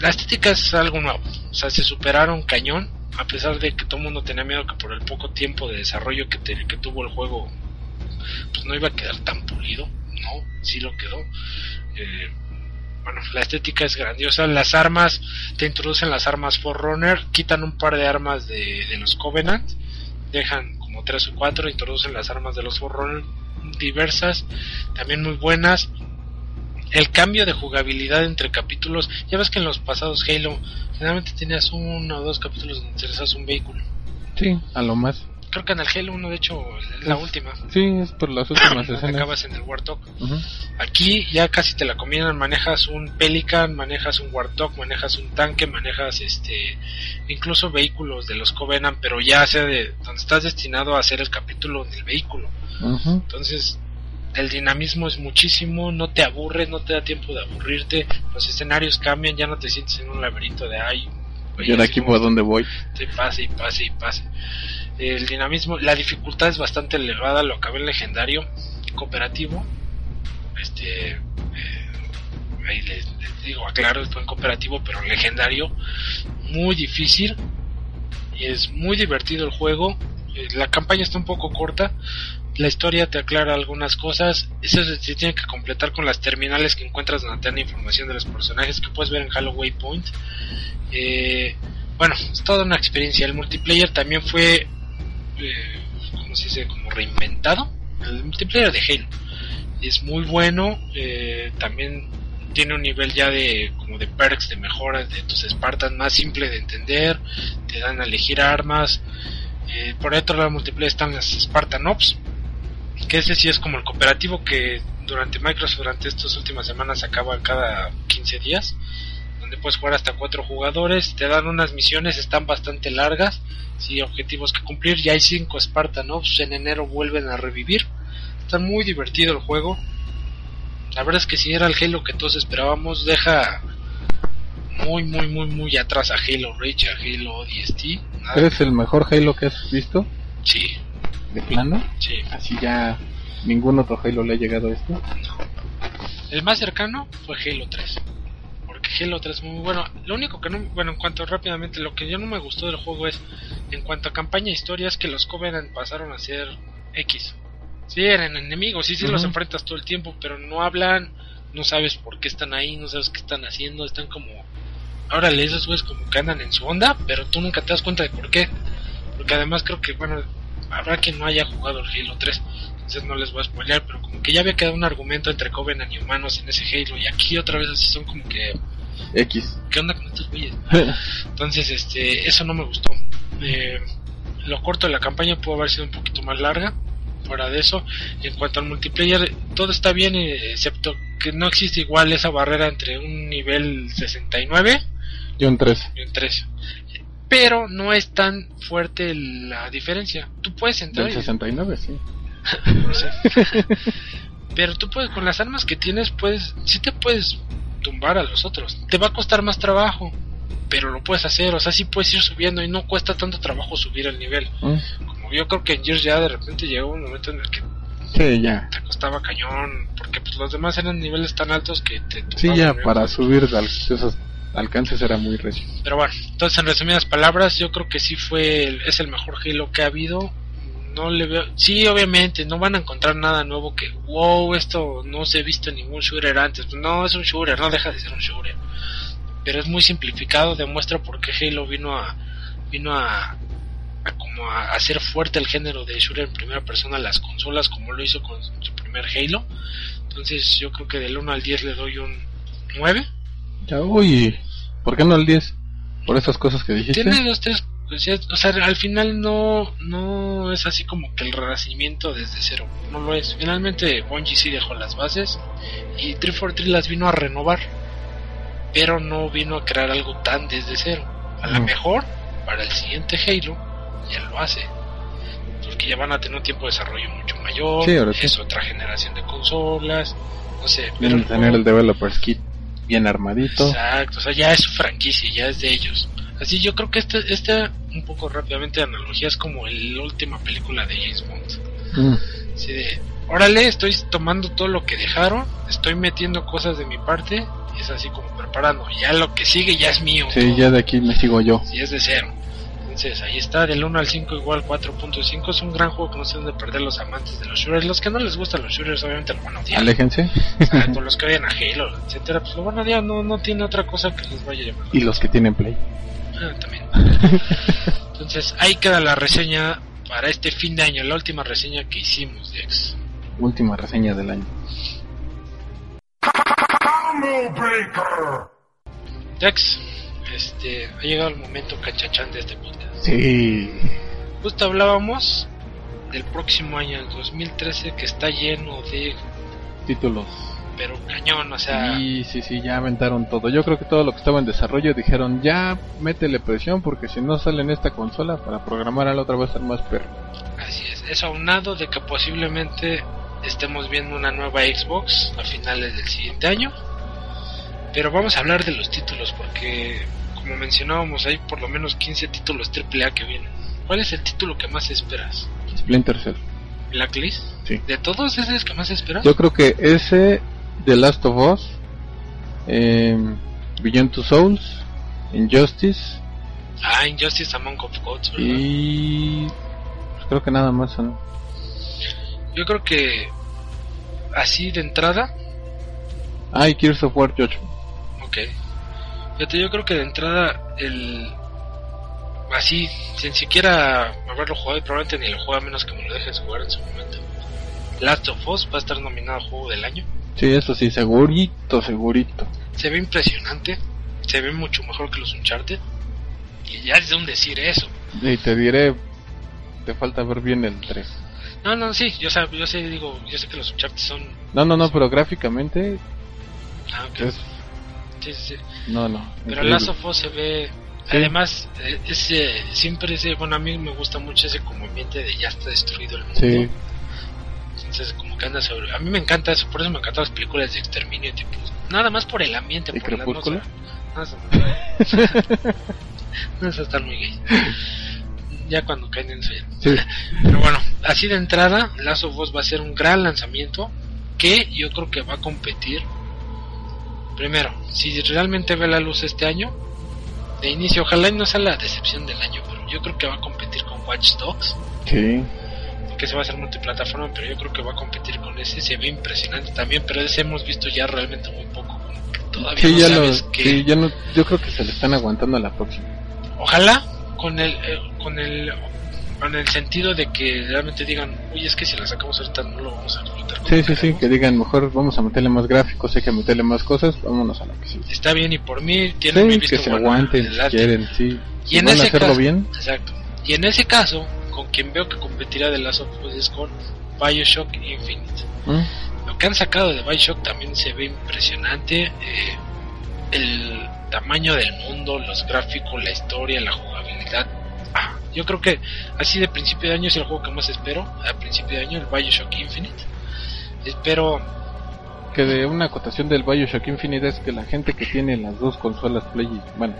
C: La estética es algo nuevo, o sea, se superaron cañón, a pesar de que todo el mundo tenía miedo que por el poco tiempo de desarrollo que, que tuvo el juego, pues no iba a quedar tan pulido, no, sí lo quedó. Eh, bueno, la estética es grandiosa, las armas, te introducen las armas Forerunner, quitan un par de armas de, de los Covenant, dejan como tres o cuatro, introducen las armas de los Forerunner diversas, también muy buenas. El cambio de jugabilidad entre capítulos, ya ves que en los pasados Halo generalmente tenías uno o dos capítulos donde utilizas un vehículo.
B: Sí, a lo más.
C: Creo que en el Halo 1 de hecho es la última.
B: Sí, es por las últimas escenas.
C: acabas en el Warthog.
B: Ujú.
C: Aquí ya casi te la combinan, manejas un Pelican, manejas un Warthog, manejas un tanque, manejas este incluso vehículos de los Covenant, pero ya sea de donde estás destinado a hacer el capítulo del vehículo. Entonces, el dinamismo es muchísimo, no te aburres, no te da tiempo de aburrirte, los escenarios cambian, ya no te sientes en un laberinto de ay,
B: ¿Y ahora aquí por dónde voy?
C: te pase y pase y pase. El dinamismo, la dificultad es bastante elevada, lo acabé en legendario, cooperativo. Este, eh, ahí les, digo, aclaro, esto en cooperativo, pero en legendario, muy difícil. Es muy divertido el juego. Eh, La campaña está un poco corta. La historia te aclara algunas cosas. Eso se, tiene que completar con las terminales que encuentras donde te dan información de los personajes que puedes ver en Halloween Point. Eh, bueno, es toda una experiencia. El multiplayer también fue, eh, ¿cómo se dice? Como reinventado. El multiplayer de Halo es muy bueno. también tiene un nivel ya de como de perks, de mejoras de tus Spartans más simple de entender. Te dan a elegir armas. Eh, por otro lado, multiplayer están las Spartan Ops, que ese sí es como el cooperativo que durante Microsoft durante estas últimas semanas acaba cada 15 días donde puedes jugar hasta cuatro jugadores, te dan unas misiones, están bastante largas, sí, objetivos que cumplir, ya hay cinco Spartan Ops, en enero vuelven a revivir, está muy divertido el juego, la verdad es que si era el Halo que todos esperábamos, deja muy, muy, muy, muy atrás a Halo Reach, a Halo ODST,
B: ¿Eres el mejor Halo que has visto?
C: sí,
B: ¿De plano?
C: sí,
B: Así ya ningún otro Halo le ha llegado a esto.
C: el más cercano fue Halo 3. Porque Halo 3 es muy bueno. Lo único que no, bueno, en cuanto rápidamente, lo que yo no me gustó del juego es, en cuanto a campaña e historia, es que los Covenant pasaron a ser X. Sí, eran enemigos, sí, sí los enfrentas todo el tiempo, pero no hablan, no sabes por qué están ahí, no sabes qué están haciendo, están como... Órale, esos güeyes como que andan en su onda, pero tú nunca te das cuenta de por qué. Porque además creo que, bueno, habrá quien no haya jugado el Halo 3, entonces no les voy a spoilear, pero como que ya había quedado un argumento entre Covenant y humanos en ese Halo, y aquí otra vez así son como que...
B: X.
C: ¿Qué onda con estos güeyes? (laughs) Entonces, este, eso no me gustó. Eh, lo corto de la campaña pudo haber sido un poquito más larga. Fuera de eso, en cuanto al multiplayer, todo está bien, eh, excepto que no existe igual esa barrera entre un nivel 69
B: y un 3.
C: y un 3. Pero no es tan fuerte la diferencia. Tú puedes entrar.
B: Del
C: y-
B: 69, sí. (laughs)
C: no sé. Pero tú puedes, con las armas que tienes, puedes, sí te puedes tumbar a los otros. Te va a costar más trabajo, pero lo puedes hacer. O sea, sí puedes ir subiendo y no cuesta tanto trabajo subir el nivel.
B: Mm.
C: Como yo creo que en Gears ya de repente llegó un momento en el que
B: Sí, ya.
C: te costaba cañón, porque pues los demás eran niveles tan altos que te
B: Sí, ya para subir al- esos alcances era muy recio.
C: Pero bueno, entonces en resumidas palabras, yo creo que sí fue, el- es el mejor Halo que ha habido. No le veo, sí, obviamente, no van a encontrar nada nuevo que, wow, esto no se ha visto en ningún shooter antes. Pues no, es un shooter, no deja de ser un shooter. Pero es muy simplificado, demuestra por qué Halo vino a, vino a, a como a hacer fuerte el género de shooter en primera persona a las consolas, como lo hizo con su primer Halo. Entonces yo creo que del 1 al 10 le doy un 9.
B: Ya, uy, ¿por qué no el 10? Por esas cosas que dijiste.
C: Tiene dos, tres O sea, al final no, no es así como que el renacimiento desde cero. No lo es. Finalmente Bungie sí dejó las bases y 343 las vino a renovar. Pero no vino a crear algo tan desde cero. A lo
B: Mm.
C: mejor para el siguiente Halo ya lo hace. Porque ya van a tener un tiempo de desarrollo mucho mayor.
B: Sí, ahora sí.
C: Es otra generación de consolas. No sé. Pero no-
B: tener el developer's kit bien armadito.
C: Exacto, o sea, ya es su franquicia, ya es de ellos. Así yo creo que este, este un poco rápidamente de analogía es como la última película de James Bond.
B: Mm.
C: Así de, órale, estoy tomando todo lo que dejaron, estoy metiendo cosas de mi parte, y es así como preparando. Ya lo que sigue ya es mío.
B: Sí,
C: todo.
B: ya de aquí me sigo yo.
C: Sí, es de cero. Entonces, ahí está, del 1 al 5 igual 4.5. Es un gran juego que no se deben de perder los amantes de los shooters. Los que no les gustan los shooters, obviamente lo van a odiar.
B: Aléjense.
C: Exacto, los (laughs) que odian a Halo, etcétera, pues lo van a odiar. No, no tiene otra cosa que les vaya a llamar.
B: y los que tienen play.
C: Ah, también. Entonces, ahí queda la reseña para este fin de año, la última reseña que hicimos, Dex.
B: Última reseña del año.
C: Dex, este, ha llegado el momento cachachán de este podcast.
B: Sí.
C: Justo hablábamos del próximo año, el 2013, que está lleno de,
B: Títulos.
C: pero cañón, o sea,
B: Sí, sí, sí, ya aventaron todo. Yo creo que todo lo que estaba en desarrollo dijeron, ya métele presión porque si no sale en esta consola para programar a la otra va a ser más perro.
C: así es. Eso aunado de que posiblemente estemos viendo una nueva Xbox a finales del siguiente año. Pero vamos a hablar de los títulos porque, como mencionábamos, hay por lo menos 15 títulos AAA que vienen. ¿Cuál es el título que más esperas?
B: Splinter Cell.
C: ¿Blacklist?
B: Sí.
C: ¿De todos ese es el que más esperas?
B: Yo creo que ese, The Last of Us, eh, Beyond Two Souls, Injustice
C: Ah, Injustice Among of Gods, ¿verdad?
B: y pues creo que nada más son.
C: Yo creo que así de entrada,
B: Ah, y Gears of War 8.
C: Ok. Fíjate, yo creo que de entrada el así, sin siquiera haberlo jugado y probablemente ni lo juega menos que me lo dejes jugar en su momento. Last of Us va a estar nominado a juego del año.
B: Sí, eso sí, segurito, segurito.
C: Se ve impresionante, se ve mucho mejor que los Uncharted. Y ya es de un decir eso.
B: Y te diré, te falta ver bien el 3.
C: No, no, sí, yo, sé, yo sé, digo, yo sé que los Uncharted son...
B: No, no, no, pero gráficamente
C: Ah,
B: es...
C: Sí, sí.
B: No, no.
C: Pero
B: increíble.
C: Last of Us se ve.
B: Sí.
C: Además, eh, ese, siempre ese. Bueno, a mí me gusta mucho ese como ambiente de ya está destruido el mundo.
B: Sí,
C: Entonces, como que anda sobre. A mí me encanta eso, por eso me encantan las películas de exterminio. Tipo, nada más por el ambiente.
B: ¿Y
C: por la
B: Crepúsculo?
C: atmósfera. No, (laughs) eso está muy gay. Ya cuando caen en ya.
B: sí.
C: Pero bueno, así de entrada, Last of Us va a ser un gran lanzamiento que yo creo que va a competir. Primero, si realmente ve la luz este año, de inicio, ojalá y no sea la decepción del año, pero yo creo que va a competir con Watch Dogs,
B: Sí.
C: que se va a hacer multiplataforma, pero yo creo que va a competir con ese. Se ve impresionante también, pero ese hemos visto ya realmente muy poco. Todavía
B: Sí,
C: no
B: ya
C: sabes
B: lo,
C: qué-
B: sí, ya no, yo creo que se le están aguantando a la próxima.
C: Ojalá con el, eh, con el con el sentido de que realmente digan, oye, es que si la sacamos ahorita no lo vamos a como
B: Sí, sí, sí,
C: queremos".
B: que digan, mejor vamos a meterle más gráficos, hay que meterle más cosas, vámonos a la que sigue.
C: Está bien y por mí tienen mi
B: Sí,
C: visto
B: que se
C: bueno
B: aguanten si quieren, sí.
C: Y en
B: van a
C: ese
B: hacerlo
C: caso,
B: bien,
C: exacto. Y en ese caso, con quien veo que competiría de las of Us es con Bioshock Infinite.
B: ¿Mm?
C: Lo que han sacado de Bioshock también se ve impresionante. eh, el tamaño del mundo, los gráficos, la historia, la jugabilidad. Ah, yo creo que así de principio de año es el juego que más espero. A principio de año, el Bioshock Infinite. Espero.
B: que de una acotación del Bioshock Infinite es que la gente que tiene las dos consolas Play, bueno,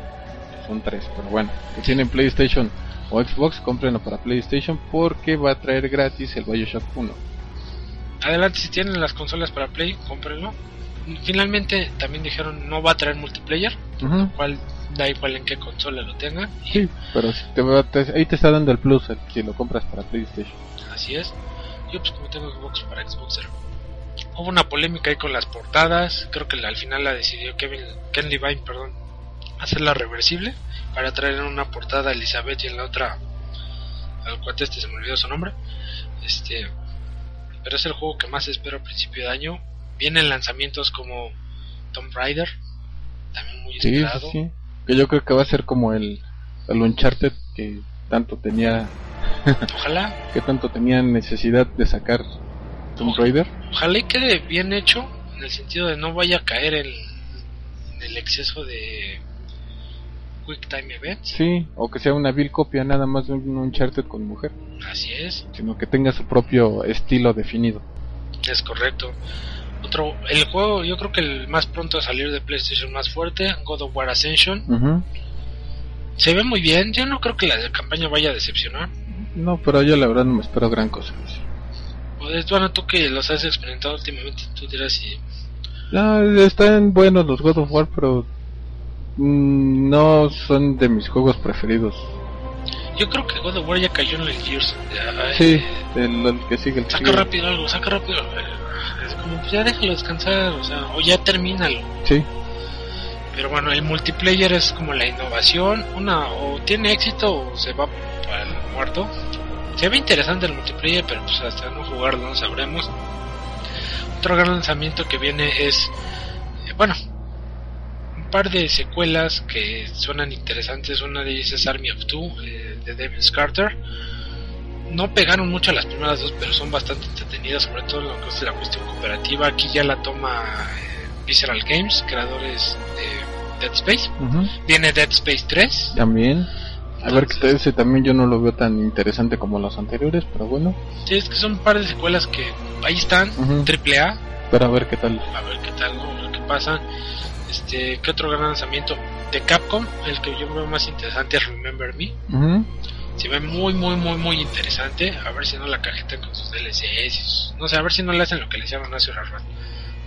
B: son tres, pero bueno, que tienen PlayStation o Xbox, cómprenlo para PlayStation porque va a traer gratis el Bioshock 1.
C: Adelante, si tienen las consolas para Play, cómprenlo. Finalmente también dijeron no va a traer multiplayer,
B: Ujú.
C: cual da igual en qué consola lo tengan. Y
B: Sí, pero si te va- te- ahí te está dando el plus si lo compras para PlayStation.
C: Así es. Yo pues como tengo Xbox para Xboxer. Hubo una polémica ahí con las portadas. Creo que la- al final la decidió Kevin, Ken Levine, perdón, hacerla reversible para traer en una portada a Elizabeth y en la otra al cuate este se me olvidó su nombre. Este, pero es el juego que más espero a principio de año. Vienen lanzamientos como Tomb Raider, también muy
B: Sí,
C: esperado.
B: sí. Que yo creo que va a ser como el, el Uncharted que tanto tenía
C: Ojalá, (laughs)
B: que tanto tenía necesidad de sacar Tomb Raider.
C: ojalá y quede bien hecho en el sentido de no vaya a caer en, en el exceso de Quick Time Events.
B: Sí, o que sea una vil copia nada más de un Uncharted con mujer,
C: Así es,
B: sino que tenga su propio estilo definido.
C: es correcto. Otro, el juego, yo creo que el más pronto a salir de PlayStation más fuerte, God of War Ascension, se ve muy bien. Yo no creo que la campaña vaya a decepcionar.
B: No, pero yo la verdad no me espero gran cosa.
C: Pues, bueno, tú que los has experimentado últimamente, tú dirás si.
B: No, están buenos los God of War, pero mm, no son de mis juegos preferidos.
C: Yo creo que God of War ya cayó en el Gears. Ya,
B: Sí, el, el que sigue el
C: Saca
B: sigue.
C: rápido algo, saca rápido. Como, pues ya déjalo descansar, o sea, o ya termínalo.
B: Sí,
C: Pero bueno, el multiplayer es como la innovación. Una, o tiene éxito o se va para el muerto. Se ve interesante el multiplayer, pero pues hasta no jugarlo no sabremos. Otro gran lanzamiento que viene es, eh, bueno, un par de secuelas que suenan interesantes. Una de ellas es Army of Two, eh, de Devin Carter. No pegaron mucho a las primeras dos, pero son bastante entretenidas, sobre todo en lo que es la cuestión cooperativa. Aquí ya la toma eh, Visceral Games, creadores de Dead Space.
B: ujú.
C: Viene Dead Space 3.
B: también. A ver, que ese también yo no lo veo tan interesante como los anteriores, pero bueno.
C: Sí, es que son un par de secuelas que ahí están,
B: Ujú.
C: triple A,
B: Pero a ver qué tal.
C: a ver qué tal, ¿no? a ver qué pasa. Este, ¿qué otro gran lanzamiento? De Capcom, el que yo veo más interesante es Remember Me. Se ve muy, muy, muy, muy interesante. A ver si no la cajetan con sus DLCs. sus- No sé, a ver si no le hacen lo que le hicieron hace rato.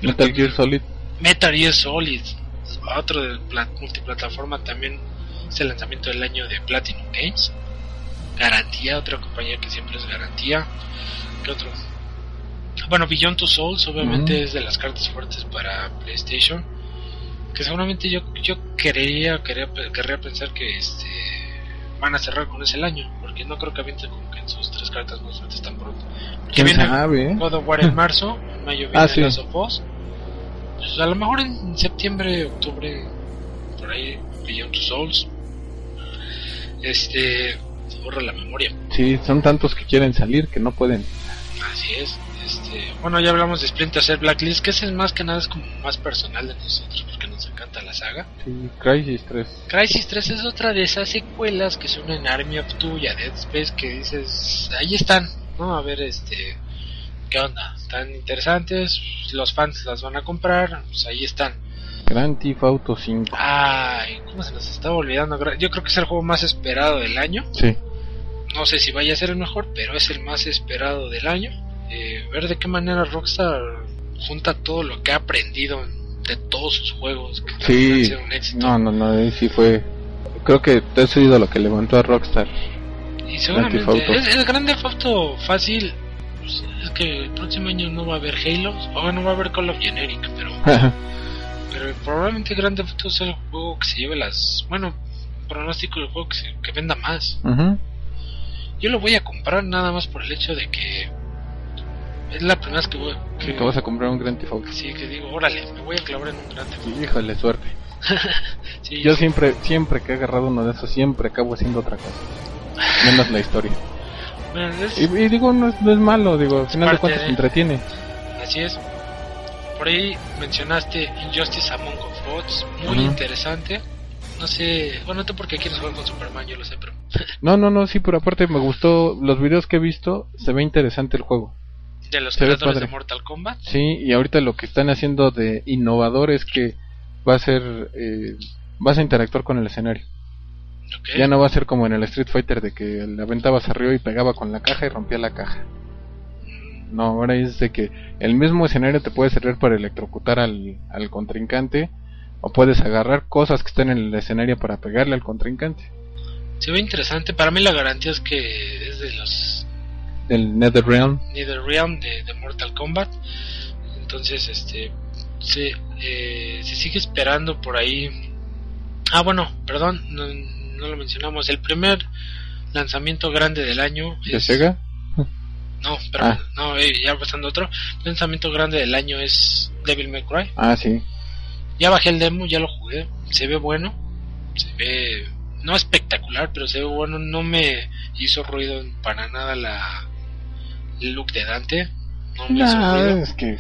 B: Metal Gear Solid.
C: Metal Gear Solid, otro de pla- multiplataforma también es el lanzamiento del año de Platinum Games. Garantía, otra compañía que siempre es garantía. ¿Qué otro? Bueno, Beyond Two Souls obviamente es de las cartas fuertes para PlayStation. Que seguramente yo yo quería, quería, querría pensar que este van a cerrar con ese el año. Porque no creo que avienten como que en sus tres cartas más fuertes tan pronto. Que
B: ¿Quién
C: viene
B: sabe? eh?
C: God of War en (laughs) marzo, en mayo viene
B: Ah, sí.
C: Last of Us. Pues a lo mejor en septiembre, octubre, por ahí, Beyond Two Souls. Este, se borra la memoria.
B: Sí, son tantos que quieren salir que no pueden.
C: Así es. Este, bueno, ya hablamos de Splinter Cell Blacklist, que ese es más que nada es como más personal de nosotros, porque nos encanta la saga.
B: Sí, Crisis 3.
C: Crisis 3 es otra de esas secuelas que son en Army of Two y a Dead Space que dices, ahí están, ¿no? A ver, este, ¿qué onda? Están interesantes, los fans las van a comprar, pues ahí están.
B: Grand Theft Auto 5.
C: Ay, ¿cómo se nos estaba olvidando? Yo creo que es el juego más esperado del año.
B: Sí.
C: No sé si vaya a ser el mejor, pero es el más esperado del año. Eh, ver de qué manera Rockstar junta todo lo que ha aprendido de todos sus juegos, que
B: Sí.
C: sido un éxito.
B: No, no, no, ahí sí fue. Creo que te has oído lo que levantó a Rockstar.
C: Y seguramente es el Grande Auto fácil pues, es que el próximo año no va a haber Halo, o no va a haber Call of Generic, pero, (laughs) pero probablemente Grand Theft Auto sea el juego que se lleve las, bueno, pronóstico del juego que, se- que venda más. Yo lo voy a comprar nada más por el hecho de que es la primera vez que voy, que,
B: Que vas a comprar un Grand Theft Auto.
C: sí, que digo, órale, me voy a clavar en un Grand Theft Auto.
B: Híjole, suerte. (laughs)
C: Sí,
B: Yo siempre, siempre que he agarrado uno de esos, siempre acabo haciendo otra cosa. Menos la historia.
C: bueno, es-
B: Y, y digo, no es, no es malo, digo, al final de cuentas
C: de-
B: entretiene.
C: Así es. Por ahí mencionaste Injustice Among Us Gods, muy interesante. No sé, bueno, no porque quieres jugar con Superman, yo lo sé, pero
B: No, no, no, sí, pero aparte me gustó, los videos que he visto, se ve interesante el juego.
C: De los creadores de. Mortal Kombat.
B: Sí, y ahorita lo que están haciendo de innovador es que va a ser, eh, vas a interactuar con el escenario. Ya no va a ser como en el Street Fighter de que le aventabas arriba y pegaba con la caja y rompía la caja. No, ahora es de que el mismo escenario te puede servir para electrocutar al, al contrincante o puedes agarrar cosas que estén en el escenario para pegarle al contrincante.
C: Se ve interesante. Para mí la garantía es que es de los
B: El NetherRealm.
C: NetherRealm de, de Mortal Kombat. Entonces, este, se, eh, se sigue esperando por ahí. Ah, bueno, perdón, no, no lo mencionamos. El primer lanzamiento grande del año
B: ¿De
C: es-
B: Sega?
C: No, pero
B: Ah.
C: no, eh, ya pasando otro. El lanzamiento grande del año es Devil May Cry.
B: Ah, sí.
C: Ya bajé el demo, ya lo jugué. Se ve bueno. Se ve no espectacular, pero se ve bueno. No me hizo ruido para nada la look de Dante. No me ruido.
B: es que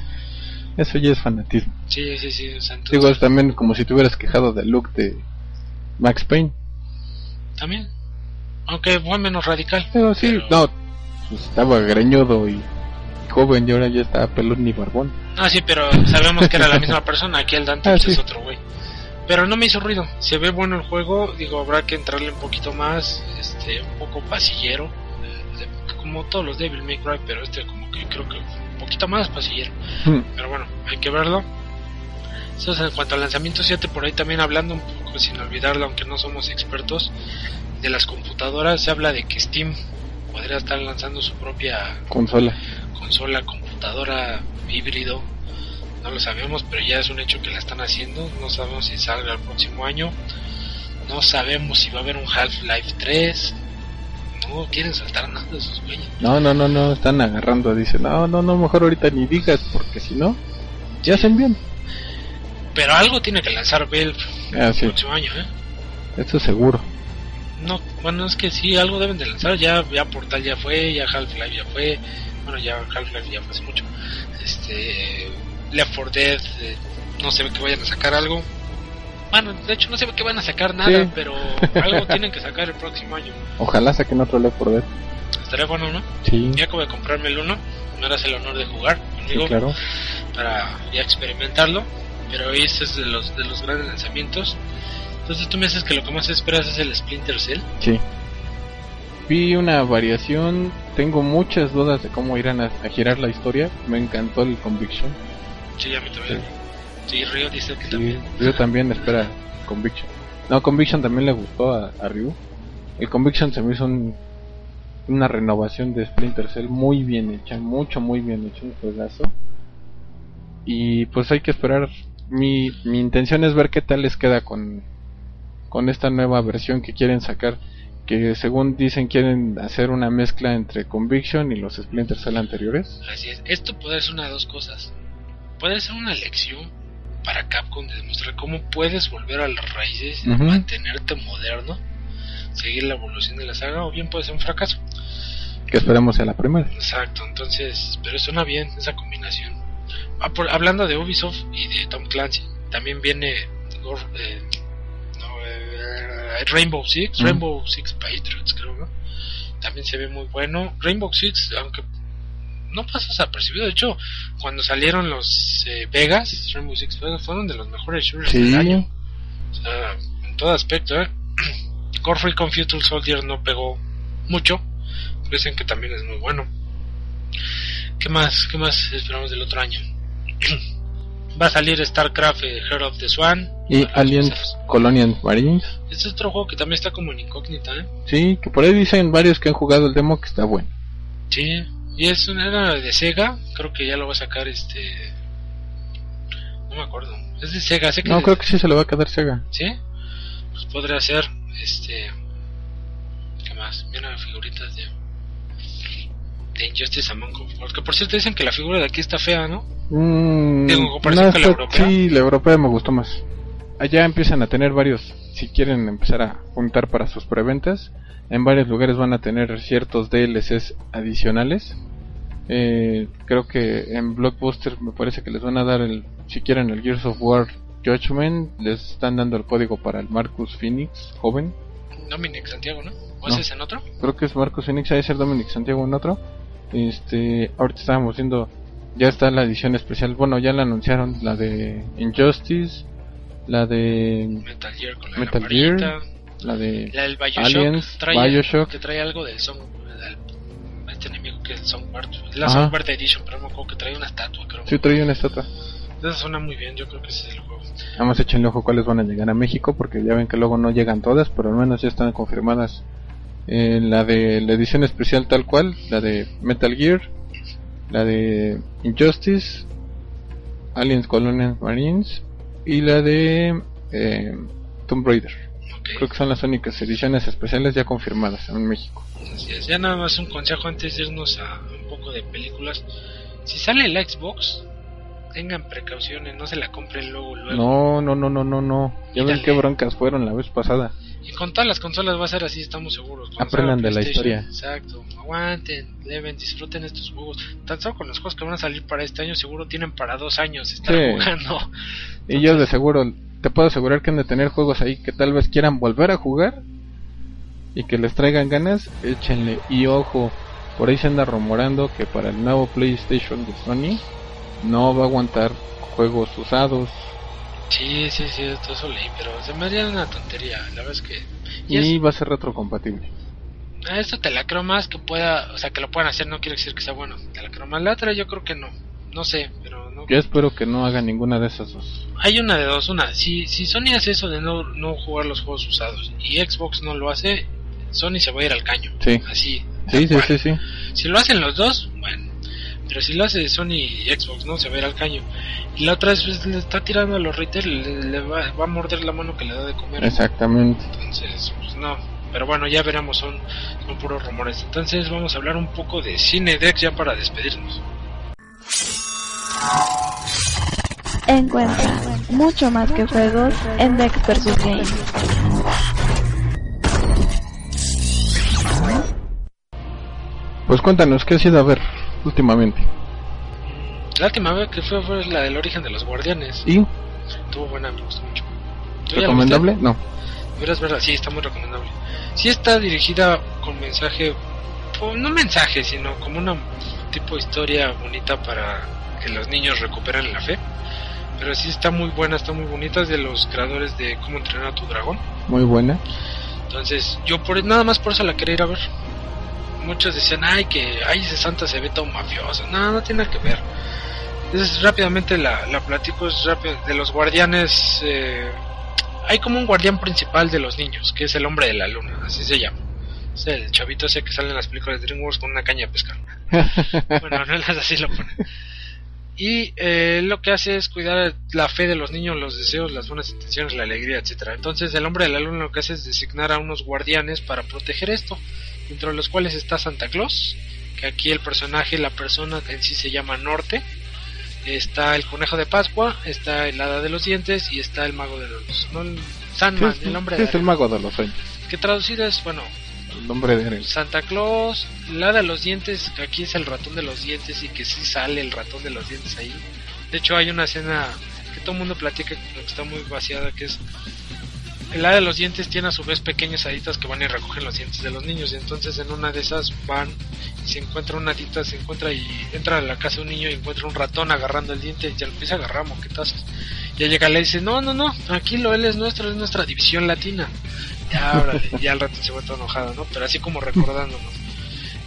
B: eso ya es fanatismo.
C: Sí, sí, sí. o sea, entonces-
B: Digo, es también como si te hubieras quejado del look de Max Payne.
C: también. Aunque fue menos radical.
B: Pero sí,
C: Pero-
B: no, pues estaba greñudo y joven y ahora ya está pelón y barbón.
C: Ah, sí, pero sabemos que era la misma (laughs) persona. Aquí el Dante
B: Ah,
C: pues,
B: sí.
C: es otro güey. Pero no me hizo ruido. Se ve bueno el juego. Digo, habrá que entrarle un poquito más. Este, un poco pasillero. Como todos los Devil May Cry, pero este, como que creo que un poquito más pasillero. Pero bueno, hay que verlo. Eso es en cuanto al lanzamiento 7, por ahí también hablando un poco, sin olvidarlo, aunque no somos expertos, de las computadoras. Se habla de que Steam podría estar lanzando su propia
B: Consola.
C: consola, computadora, híbrido. No lo sabemos, pero ya es un hecho que la están haciendo. No sabemos si salga el próximo año. No sabemos si va a haber un Half-Life 3. No quieren saltar nada de esos güeyes.
B: No, no, no, no, están agarrando. Dice, no, no, no, mejor ahorita ni digas, porque si no, ya hacen bien.
C: Pero algo tiene que lanzar Valve
B: Ah,
C: el
B: sí,
C: próximo año, ¿eh?
B: eso seguro.
C: No, bueno, es que sí, algo deben de lanzar. Ya, ya Portal ya fue, ya Half-Life ya fue. Bueno, ya Half-Life ya fue hace mucho. Este. Left 4 Dead, eh, no se ve que vayan a sacar algo. Bueno, de hecho, no ve que van a sacar nada,
B: Sí.
C: pero algo (laughs) tienen que sacar el próximo año.
B: Ojalá saquen otro Left 4 Dead.
C: Estaría bueno, ¿no?
B: Sí,
C: Ya acabo de comprarme el 1, me harás el honor de jugar
B: sí,
C: conmigo
B: claro.
C: para ya experimentarlo. Pero ese es de los, de los grandes lanzamientos. Entonces tú me dices que lo que más esperas es el Splinter Cell.
B: Sí. Vi una variación, tengo muchas dudas de cómo irán a, a girar la historia. Me encantó el Conviction.
C: Sí, a mí también. Sí, Río dice que
B: Sí,
C: también.
B: yo también espera Conviction. No, Conviction también le gustó a, a Ryu. El Conviction se me hizo un- una renovación de Splinter Cell muy bien hecha, mucho, muy bien hecho, un juegazo. Y pues hay que esperar. Mi, mi intención es ver qué tal les queda con, con esta nueva versión que quieren sacar. Que según dicen quieren hacer una mezcla entre Conviction y los Splinter Cell anteriores.
C: Así es. Esto puede ser una de dos cosas. Puede ser una lección para Capcom de demostrar cómo puedes volver a las raíces y
B: Ujú.
C: mantenerte moderno, seguir la evolución de la saga, o bien puede ser un fracaso.
B: Que esperemos sea la primera.
C: Exacto, entonces, pero suena bien esa combinación. Ah, por- hablando de Ubisoft y de Tom Clancy, también viene eh, no, eh, Rainbow Six. Rainbow Six Patriots, creo, ¿no? También se ve muy bueno. Rainbow Six, aunque no pasa desapercibido, de hecho, cuando salieron los eh, Vegas, Rainbow Six Vegas, fueron de los mejores shooters
B: Sí.
C: del año. O sea, en todo aspecto, ¿eh? (clears throat) Core Recon Future Soldier no pegó mucho. Dicen que también es muy bueno. ¿Qué más? ¿Qué más esperamos del otro año? (clears throat) Va a salir StarCraft eh, Heart of the Swan.
B: Y
C: consolas.
B: Colonial Marines.
C: Este es otro juego que también está como en incógnita, ¿eh?
B: Sí, que por ahí dicen varios que han jugado el demo que está bueno.
C: Sí, Y es una de Sega, creo que ya lo va a sacar este... No me acuerdo. Es de Sega, sé que...
B: No, creo que sí se lo va a quedar Sega.
C: ¿Sí? Pues podría ser, este... ¿Qué más? Mira figuritas de... De Injustice Among Us. Porque por cierto dicen que la figura de aquí está fea, ¿no?
B: Mm,
C: Digo, en comparación con la europea.
B: Sí, la europea me gustó más. Allá empiezan a tener varios, si quieren empezar a juntar para sus preventas, en varios lugares van a tener ciertos DLCs adicionales. Eh, creo que en Blockbuster me parece que les van a dar el, si quieren el Gears of War Judgment, les están dando el código para el Marcus Phoenix, joven.
C: Dominic Santiago, ¿no? ¿O
B: No.
C: ese es en otro?
B: creo que es Marcos Phoenix, debe ser Dominic Santiago en otro. Este, ahorita estábamos viendo, ya está la edición especial, bueno, ya la anunciaron, la de Injustice, la de
C: Metal Gear con la
B: Metal. Gear, la de
C: La del Bioshock,
B: Aliens,
C: trae,
B: Bioshock.
C: que trae algo del Song, este enemigo que es el Songbird, la
B: Ajá.
C: Songbird Edition, pero no me acuerdo que trae una estatua, creo.
B: Sí, trae una estatua.
C: Esa suena muy bien, yo creo que ese es el juego.
B: Vamos échenle ojo cuáles van a llegar a México, porque ya ven que luego no llegan todas, pero al menos ya están confirmadas. Eh, la de la edición especial tal cual, la de Metal Gear, la de Injustice, Aliens Colonial Marines y la de eh, Tomb Raider. Creo que son las únicas ediciones especiales ya confirmadas en México.
C: así es. Ya nada más un consejo antes de irnos a un poco de películas. Si sale la Xbox, tengan precauciones, no se la compren luego, luego.
B: No, no, no, no, no, no. Ya ven qué broncas fueron la vez pasada.
C: Y con todas las consolas va a ser así, estamos seguros.
B: Aprendan de la historia.
C: Exacto, aguanten, deben, disfruten estos juegos. Tan solo con los juegos que van a salir para este año, seguro tienen para dos años estar
B: Sí.
C: jugando.
B: Y (laughs) yo de seguro, te puedo asegurar que han de tener juegos ahí que tal vez quieran volver a jugar y que les traigan ganas, échenle. Y ojo, por ahí se anda rumorando que para el nuevo PlayStation de Sony no va a aguantar juegos usados
C: Sí, sí, sí, todo eso leí, pero se me haría una tontería. La verdad es que. Y
B: y
C: es-
B: va a ser retrocompatible.
C: a esto te la creo más que pueda, o sea, que lo puedan hacer, no quiere decir que sea bueno. Te la creo más. La otra yo creo que no. No sé, pero no.
B: Yo espero que no hagan ninguna de esas dos.
C: Hay una de dos, una. Si, si Sony hace eso de no, no jugar los juegos usados y Xbox no lo hace, Sony se va a ir al caño.
B: Sí.
C: Así.
B: Sí, sí, sí, sí.
C: Si lo hacen los dos, bueno. Pero si lo hace Sony y Xbox, no se va a ir al caño. Y la otra es, pues, le está tirando a los retail, le, le va, va a morder la mano que le da de comer.
B: Exactamente.
C: Entonces, pues no. Pero bueno, ya veremos, son, son puros rumores. Entonces vamos a hablar un poco de Cine Deck ya para despedirnos.
A: Encuentra mucho más que juegos en Dex vs Games.
B: Pues cuéntanos, ¿qué has ido a ver últimamente?
C: La última vez que fue fue la del origen de los guardianes.
B: ¿Y?
C: Estuvo buena, me gustó mucho. ¿Tú ya la
B: ¿Recomendable? No.
C: Deberías verla, sí, está muy recomendable. Sí está dirigida con mensaje, o no mensaje, sino como una tipo de historia bonita para que los niños recuperen la fe. Pero sí está muy buena, está muy bonita, es de los creadores de Cómo entrenar a tu dragón.
B: Muy buena.
C: Entonces, yo por nada más por eso la quería ir a ver. Muchos decían, ay, que ay, ese Santa se ve todo mafioso. No, no tiene nada que ver. Entonces, rápidamente la, la platico es rápido. De los guardianes, eh, hay como un guardián principal de los niños, que es el hombre de la luna, así se llama. Es el chavito ese que sale en las películas de DreamWorks con una caña de pescar. (laughs) bueno, no es así lo pone. Y eh, lo que hace es cuidar la fe de los niños, los deseos, las buenas intenciones, la alegría, etcétera. Entonces el hombre de la luna lo que hace es designar a unos guardianes para proteger esto, dentro de los cuales está Santa Claus, que aquí el personaje, la persona en sí se llama Norte, está el conejo de Pascua, está el hada de los dientes y está el mago de los... No, el Sandman,
B: Sí,
C: el hombre
B: sí,
C: de
B: es el mago de los sueños.
C: que traducido es, bueno,
B: El nombre de.
C: Santa Claus, el hada de los dientes, que aquí es el ratón de los dientes y que sí sale el ratón de los dientes ahí. De hecho hay una escena que todo el mundo platica que está muy vaciada que es el hada de los dientes tiene a su vez pequeñas haditas que van y recogen los dientes de los niños y entonces en una de esas van y se encuentra una hadita, se encuentra y entra a la casa de un niño y encuentra un ratón agarrando el diente y ya lo empieza a agarrar moquetazos. Ya llega y le dice, no, no, no, tranquilo, él es nuestro, es nuestra división latina. Ya, órale, ya al rato se va todo enojado, ¿no? Pero así como recordándonos.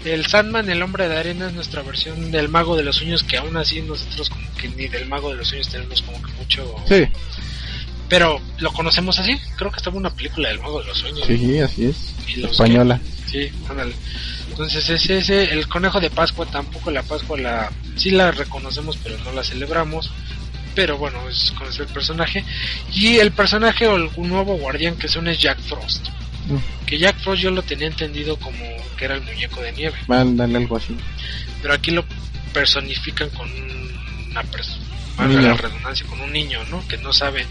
C: El Sandman, el hombre de arena, es nuestra versión del mago de los sueños, que aún así nosotros como que ni del mago de los sueños tenemos como que mucho...
B: Sí,
C: Pero lo conocemos así, creo que estaba una película del mago de los sueños.
B: sí, así es.
C: Y
B: Española.
C: que- Sí, ándale. Entonces ese, ese, el conejo de Pascua tampoco la Pascua la, sí la reconocemos pero no la celebramos. Pero bueno, es conocer el personaje. Y el personaje o el nuevo guardián que son es Jack Frost.
B: Mm,
C: Que Jack Frost yo lo tenía entendido como que era el muñeco de nieve.
B: Mándale algo así.
C: Pero aquí lo personifican con una persona, la redundancia, con un niño, ¿no? Que no sabe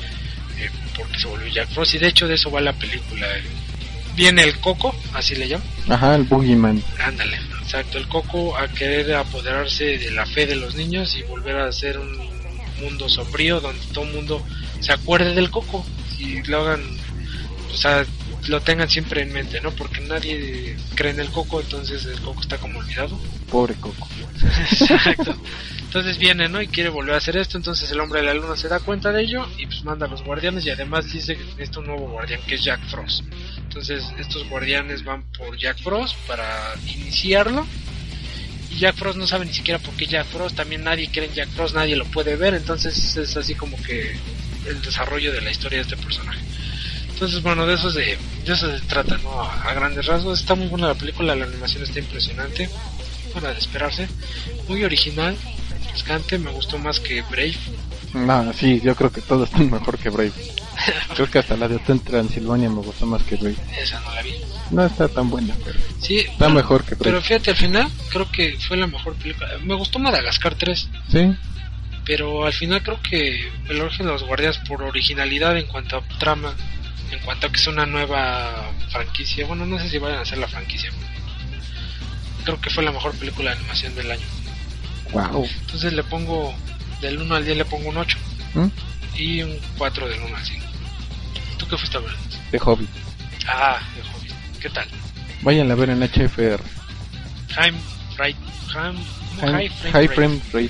C: eh, por qué se volvió Jack Frost. Y de hecho de eso va la película. eh. Viene el Coco, así le llaman.
B: Ajá, el Boogeyman.
C: Ándale, exacto. El Coco a querer apoderarse de la fe de los niños y volver a hacer un mundo sombrío donde todo el mundo se acuerde del Coco y lo hagan, o sea, lo tengan siempre en mente, ¿no? Porque nadie cree en el Coco, entonces el Coco está como olvidado.
B: Pobre Coco. (laughs)
C: Exacto. Entonces viene, ¿no? Y quiere volver a hacer esto. Entonces el hombre de la luna se da cuenta de ello y pues manda a los guardianes. Y además dice que necesita un nuevo guardián que es Jack Frost. Entonces estos guardianes van por Jack Frost para iniciarlo. Y Jack Frost no sabe ni siquiera por qué Jack Frost. También nadie cree en Jack Frost, nadie lo puede ver. Entonces es así como que el desarrollo de la historia de este personaje. Entonces, bueno, de eso, se, de eso se trata, ¿no? A, grandes rasgos. Está muy buena la película, la animación está impresionante. Para de esperarse. Muy original, refrescante, me gustó más que Brave.
B: No, sí, yo creo que todos están mejor que Brave. (laughs) Creo que hasta la de Hotel Transilvania me gustó más que Brave.
C: Esa no la vi.
B: No está tan buena, pero
C: Sí,
B: está
C: pero-
B: mejor que Brave.
C: Pero fíjate, al final creo que fue la mejor película. Me gustó Madagascar 3,
B: Sí,
C: pero al final creo que El origen de los guardias por originalidad en cuanto a trama, en cuanto a que es una nueva franquicia. Bueno, no sé si vayan a hacer la franquicia. Creo que fue la mejor película de animación del año.
B: Wow.
C: Entonces le pongo, del 1 al 10 le pongo un 8
B: ¿Mm?
C: y un 4 del 1 al 5. ¿Tú qué fuiste a ver?
B: De Hobby.
C: Ah, de Hobbit. ¿Qué tal?
B: Vayan a ver en HFR.
C: High Frame. High.
B: High,
C: Frame.
B: High
C: Rate.
B: Frame Rate.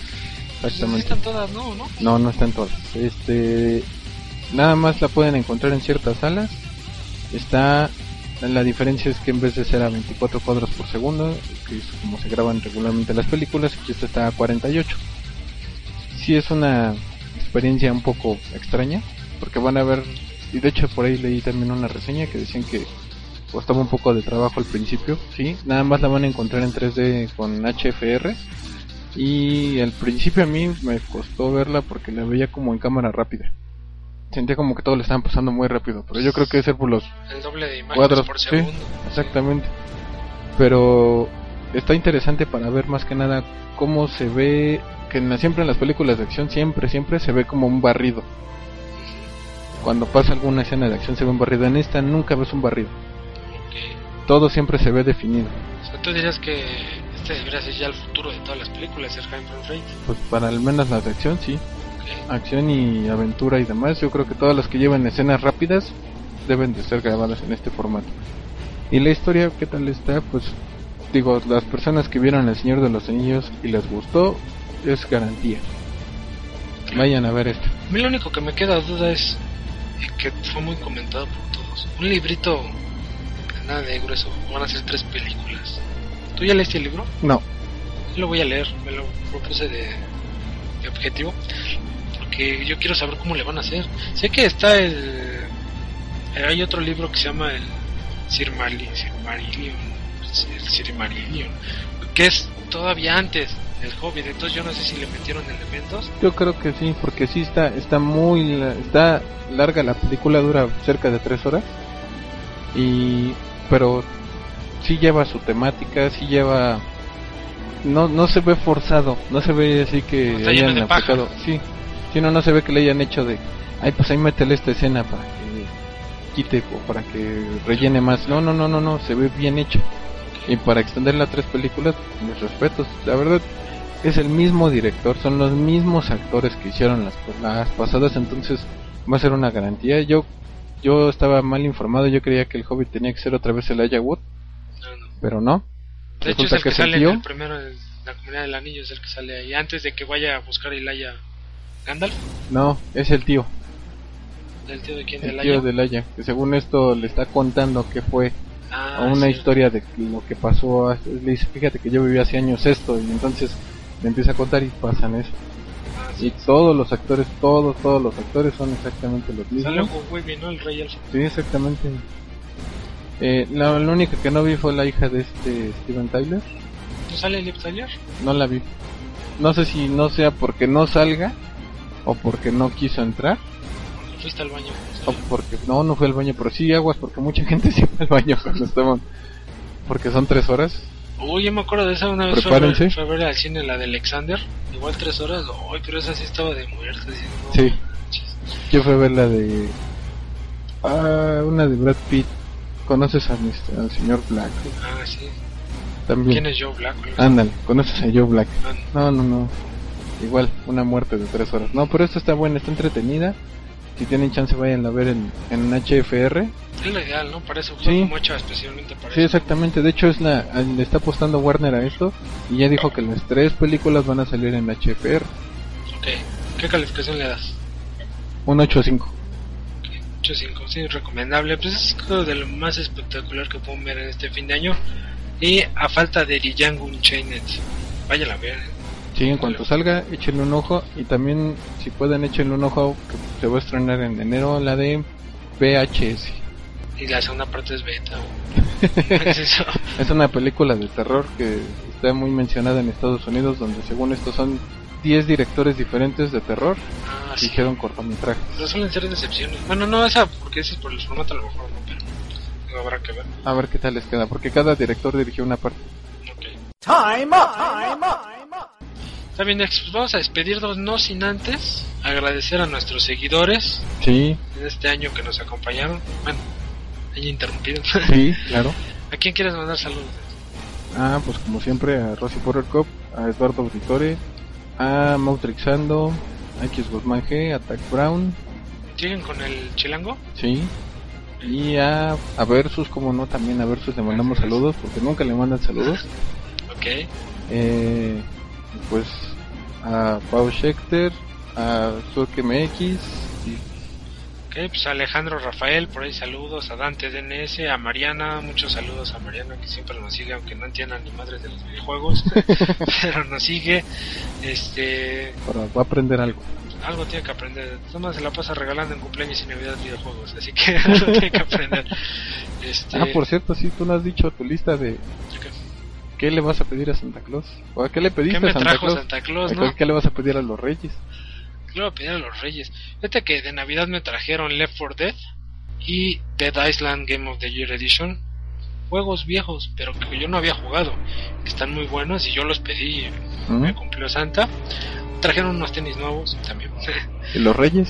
C: Pues
B: Exactamente.
C: están todas, ¿no? ¿no?
B: No, no están todas. Este, nada más la pueden encontrar en ciertas salas. Está, la diferencia es que en vez de ser a 24 cuadros por segundo, que es como se graban regularmente las películas, aquí esta está a 48. Sí es una experiencia un poco extraña, porque van a ver, y de hecho por ahí leí también una reseña que decían que costaba un poco de trabajo al principio, sí, nada más la van a encontrar en 3D con HFR y al principio a mí me costó verla porque la veía como en cámara rápida. Sentía como que todo le estaban pasando muy rápido, pero yo creo que debe ser por los
C: El doble de imágenes
B: cuadros.
C: por
B: sí,
C: segundo.
B: exactamente. Pero está interesante para ver más que nada cómo se ve, que en la- siempre en las películas de acción, siempre, siempre se ve como un barrido. Cuando pasa alguna escena de acción se ve un barrido. En esta nunca ves un barrido. Todo siempre se ve definido.
C: O sea, tú dirías que este debería ser ya el futuro de todas las películas, el High.
B: Pues para al menos las de acción, sí. Acción y aventura y demás, yo creo que todas las que llevan escenas rápidas deben de ser grabadas en este formato. Y la historia, ¿qué tal está? Pues digo, las personas que vieron El Señor de los Anillos y les gustó, es garantía. Vayan a ver esto.
C: A mí lo único que me queda duda es que fue muy comentado por todos. Un librito, nada de grueso, van a ser tres películas. ¿Tú ya leíste el libro?
B: No,
C: Yo lo voy a leer, me lo propuse de, de objetivo, porque yo quiero saber cómo le van a hacer. Sé que está el... eh, Hay otro libro que se llama el Silmarillion, Silmarillion, el Silmarillion, que es todavía antes del Hobbit, entonces yo no sé si le metieron elementos.
B: yo creo que sí, porque sí está, está muy, está larga la película, dura cerca de tres horas. Y, pero sí lleva su temática, sí lleva no no se ve forzado, no se ve así que
C: No está lleno
B: hayan aplicado, sí, sí no no se ve que le hayan hecho de, ay pues ahí métele esta escena para que quite o para que rellene más, no no no no no, se ve bien hecho y para extenderla a tres películas, mis respetos, la verdad es el mismo director, son los mismos actores que hicieron las, las pasadas, entonces va a ser una garantía. Yo yo estaba mal informado, yo creía que el Hobbit tenía que ser otra vez el Aya Wood,
C: No, no.
B: pero no.
C: De hecho, es el que,
B: el
C: sale el primero, en la comunidad del anillo, es el que sale ahí. Antes de que vaya a buscar a Ilaya Gandalf,
B: No, es el tío,
C: del tío de quién,
B: el tío de Laia, que según esto le está contando que fue
C: Ah,
B: a una
C: sí.
B: historia de lo que pasó. a- Le dice, fíjate que yo viví hace años esto, y entonces le empieza a contar y pasan eso.
C: Ah,
B: Y
C: sí.
B: todos los actores, todos, todos los actores son exactamente los mismos.
C: Hugo Weaving, ¿no? El rey.
B: Sí, exactamente. Eh, la, la única que no vi fue la hija de este Steven Tyler.
C: ¿No sale Liv Tyler?
B: No la vi. No sé si no sea porque no salga o porque no quiso entrar
C: Cuando fuiste al baño.
B: o porque no no fue al baño, pero sí aguas porque mucha (laughs) gente se fue al baño cuando estaban porque son tres horas.
C: Uy, yo me acuerdo de esa una vez
B: Prepárense.
C: fue a ver al cine la de Alexander. Igual tres horas. Uy, pero esa sí estaba de muerte. no
B: Sí. Yo fui a ver la de ah, una de Brad Pitt. ¿Conoces a Mr. al señor Black?
C: Ah, sí.
B: También.
C: ¿Quién es Joe Black?
B: Ándale, conoces a Joe Black.
C: Ah,
B: No, no, no. Igual, una muerte de tres horas. No, pero esta está buena, está entretenida. Si tienen chance, vayan a ver en, en HFR.
C: Es lo ideal, ¿no? Para eso
B: Sí.
C: hecha especialmente para
B: Sí,
C: eso.
B: exactamente. De hecho, es la, le está apostando Warner a esto. Y ya dijo que las tres películas van a salir en HFR.
C: Ok. ¿Qué calificación le das?
B: Un 8.5.
C: 8.5, sí, recomendable. Pues es creo de lo más espectacular que pueden ver en este fin de año. Y a falta de Django Unchained, vayan a ver.
B: Sí, en cuanto salga, échenle un ojo. Y también, si pueden, échenle un ojo. Que se va a estrenar en enero la de VHS.
C: Y la segunda parte es beta. (laughs) es eso.
B: Es una película de terror que está muy mencionada en Estados Unidos, donde según esto son 10 directores diferentes de terror
C: Ah,
B: que
C: sí.
B: hicieron cortometrajes.
C: Pero suelen ser decepciones. Bueno, no esa porque ese es por el formato a lo mejor, no, pero habrá que ver.
B: A ver qué tal les queda, porque cada director dirigió una parte.
C: Ok.
D: Time up! Time up!
C: Está bien, pues vamos a despedirnos, no sin antes agradecer a nuestros seguidores
B: Sí,
C: en este año que nos acompañaron. Bueno, año interrumpido.
B: sí, claro. (laughs)
C: ¿A quién quieres mandar saludos?
B: Ah, pues como siempre a Rosy Portercop, a Eduardo Auditore, a Mautrixando, a X Guzmán G, a Tac Brown,
C: ¿Siguen con el chilango?
B: sí. Y a, a Versus, como no, también a Versus le mandamos saludos, porque nunca le mandan saludos.
C: Ok.
B: Eh, pues a Pau Schechter, a Surke MX, y
C: Ok, pues a Alejandro Rafael, por ahí saludos, a Dante DNS, a Mariana, muchos saludos a Mariana que siempre nos sigue, aunque no entienda ni madres de los videojuegos, (laughs) pero nos sigue, este,
B: para va a aprender algo.
C: algo tiene que aprender, Toma se la pasa regalando en cumpleaños y navidad videojuegos, así que (laughs) algo tiene que aprender, este,
B: Ah, por cierto, sí, tú no has dicho tu lista de
C: ¿qué,
B: qué le vas a pedir a Santa Claus. ¿O a qué le pediste
C: qué me
B: a Santa
C: trajo
B: Claus?
C: Santa Claus.
B: ¿Qué le vas a pedir a los Reyes?
C: ¿Qué le voy a pedir a los reyes? Fíjate que de Navidad me trajeron Left 4 Dead y Dead Island Game of the Year Edition. Juegos viejos, pero que yo no había jugado. Están muy buenos y yo los pedí me cumplió Santa. Trajeron unos tenis nuevos también. (laughs)
B: ¿Y los Reyes?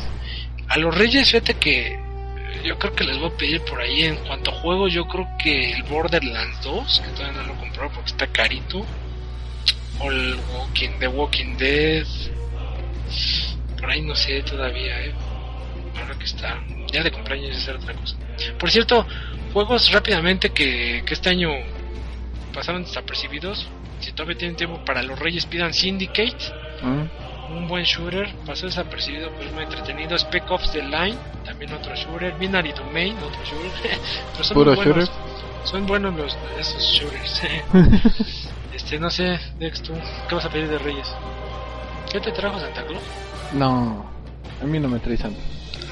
C: a los reyes, fíjate que yo creo que les voy a pedir por ahí en cuanto a juegos, yo creo que el Borderlands 2, que todavía no lo he comprado porque está carito. O el Walking, The Walking Dead. Por ahí no sé todavía, eh. Ahora que está. Ya de cumpleaños es otra cosa. Por cierto, juegos rápidamente que, este año pasaron desapercibidos. Si todavía tienen tiempo para los reyes, pidan Syndicate
B: ¿Mm?
C: Un buen shooter, pasó desapercibido, pero muy entretenido. Spec Ops The Line, también otro shooter. Binary Domain, otro shooter. (laughs) pero son
B: ¿Puro
C: muy buenos. Son buenos los, esos shooters. (laughs) este, no sé, Dex, tú, ¿qué vas a pedir de Reyes? ¿Qué te trajo Santa Claus?
B: No, a mí no me trae Santa.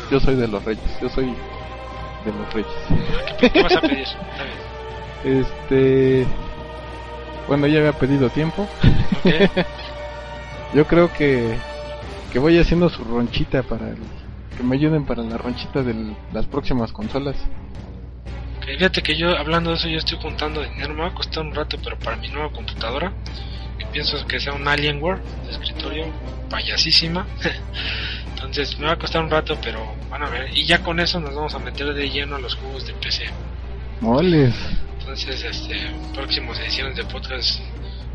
B: Yo soy de los Reyes, yo soy de los Reyes.
C: ¿Qué, qué vas a pedir?
B: Este. Bueno, ya había pedido tiempo. (laughs) Yo creo que, que voy haciendo su ronchita para el- que me ayuden para la ronchita de las próximas consolas.
C: Fíjate que yo, hablando de eso, yo estoy juntando dinero. Me va a costar un rato, pero para mi nueva computadora, que pienso que sea un Alienware de escritorio, payasísima. (laughs) Entonces me va a costar un rato, pero van a ver. Y ya con eso nos vamos a meter de lleno a los juegos de PC.
B: Moles.
C: Entonces, este, próximas ediciones de podcast,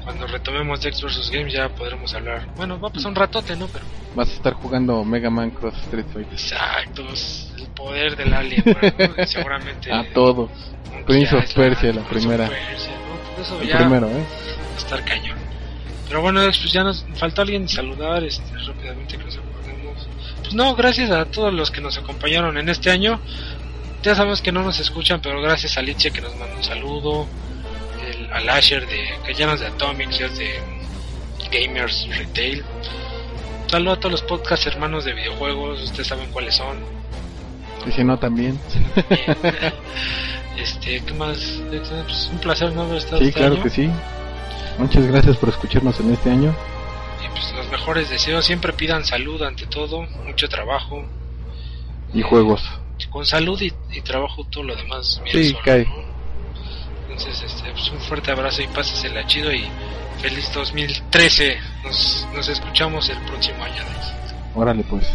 C: cuando retomemos Dex vs Games, ya podremos hablar. Bueno, va a pasar un ratote, ¿no? Pero
B: Vas a estar jugando Mega Man Cross Street Fighter.
C: exacto, el poder del. Y seguramente. (laughs)
B: A todos. Prince of Persia, la primera.
C: Persia, ¿no? Eso
B: El
C: ya
B: primero, ¿eh?
C: va a estar cañón. Pero bueno, pues ya nos faltó alguien saludar este, rápidamente que nos acordemos. Pues no, gracias a todos los que nos acompañaron en este año. Ya sabemos que no nos escuchan, pero gracias a Alicia que nos mandó un saludo. El, al Asher de es de Atomics, de Gamers Retail. Saludo a todos los podcast hermanos de videojuegos, ustedes saben cuáles son.
B: Y si no, también. (laughs)
C: este, ¿qué más? Pues un placer no haber estado
B: Sí,
C: este
B: claro
C: año.
B: que sí. Muchas gracias por escucharnos en este año.
C: Y pues los mejores deseos, siempre pidan salud ante todo, mucho trabajo.
B: Y juegos.
C: Con salud y, y trabajo todo lo demás
B: Sí,
C: solo,
B: cae.
C: ¿no? Entonces, este, pues un fuerte abrazo y pásesela chido y feliz 2013. Nos, nos escuchamos el próximo año.
B: Órale, pues.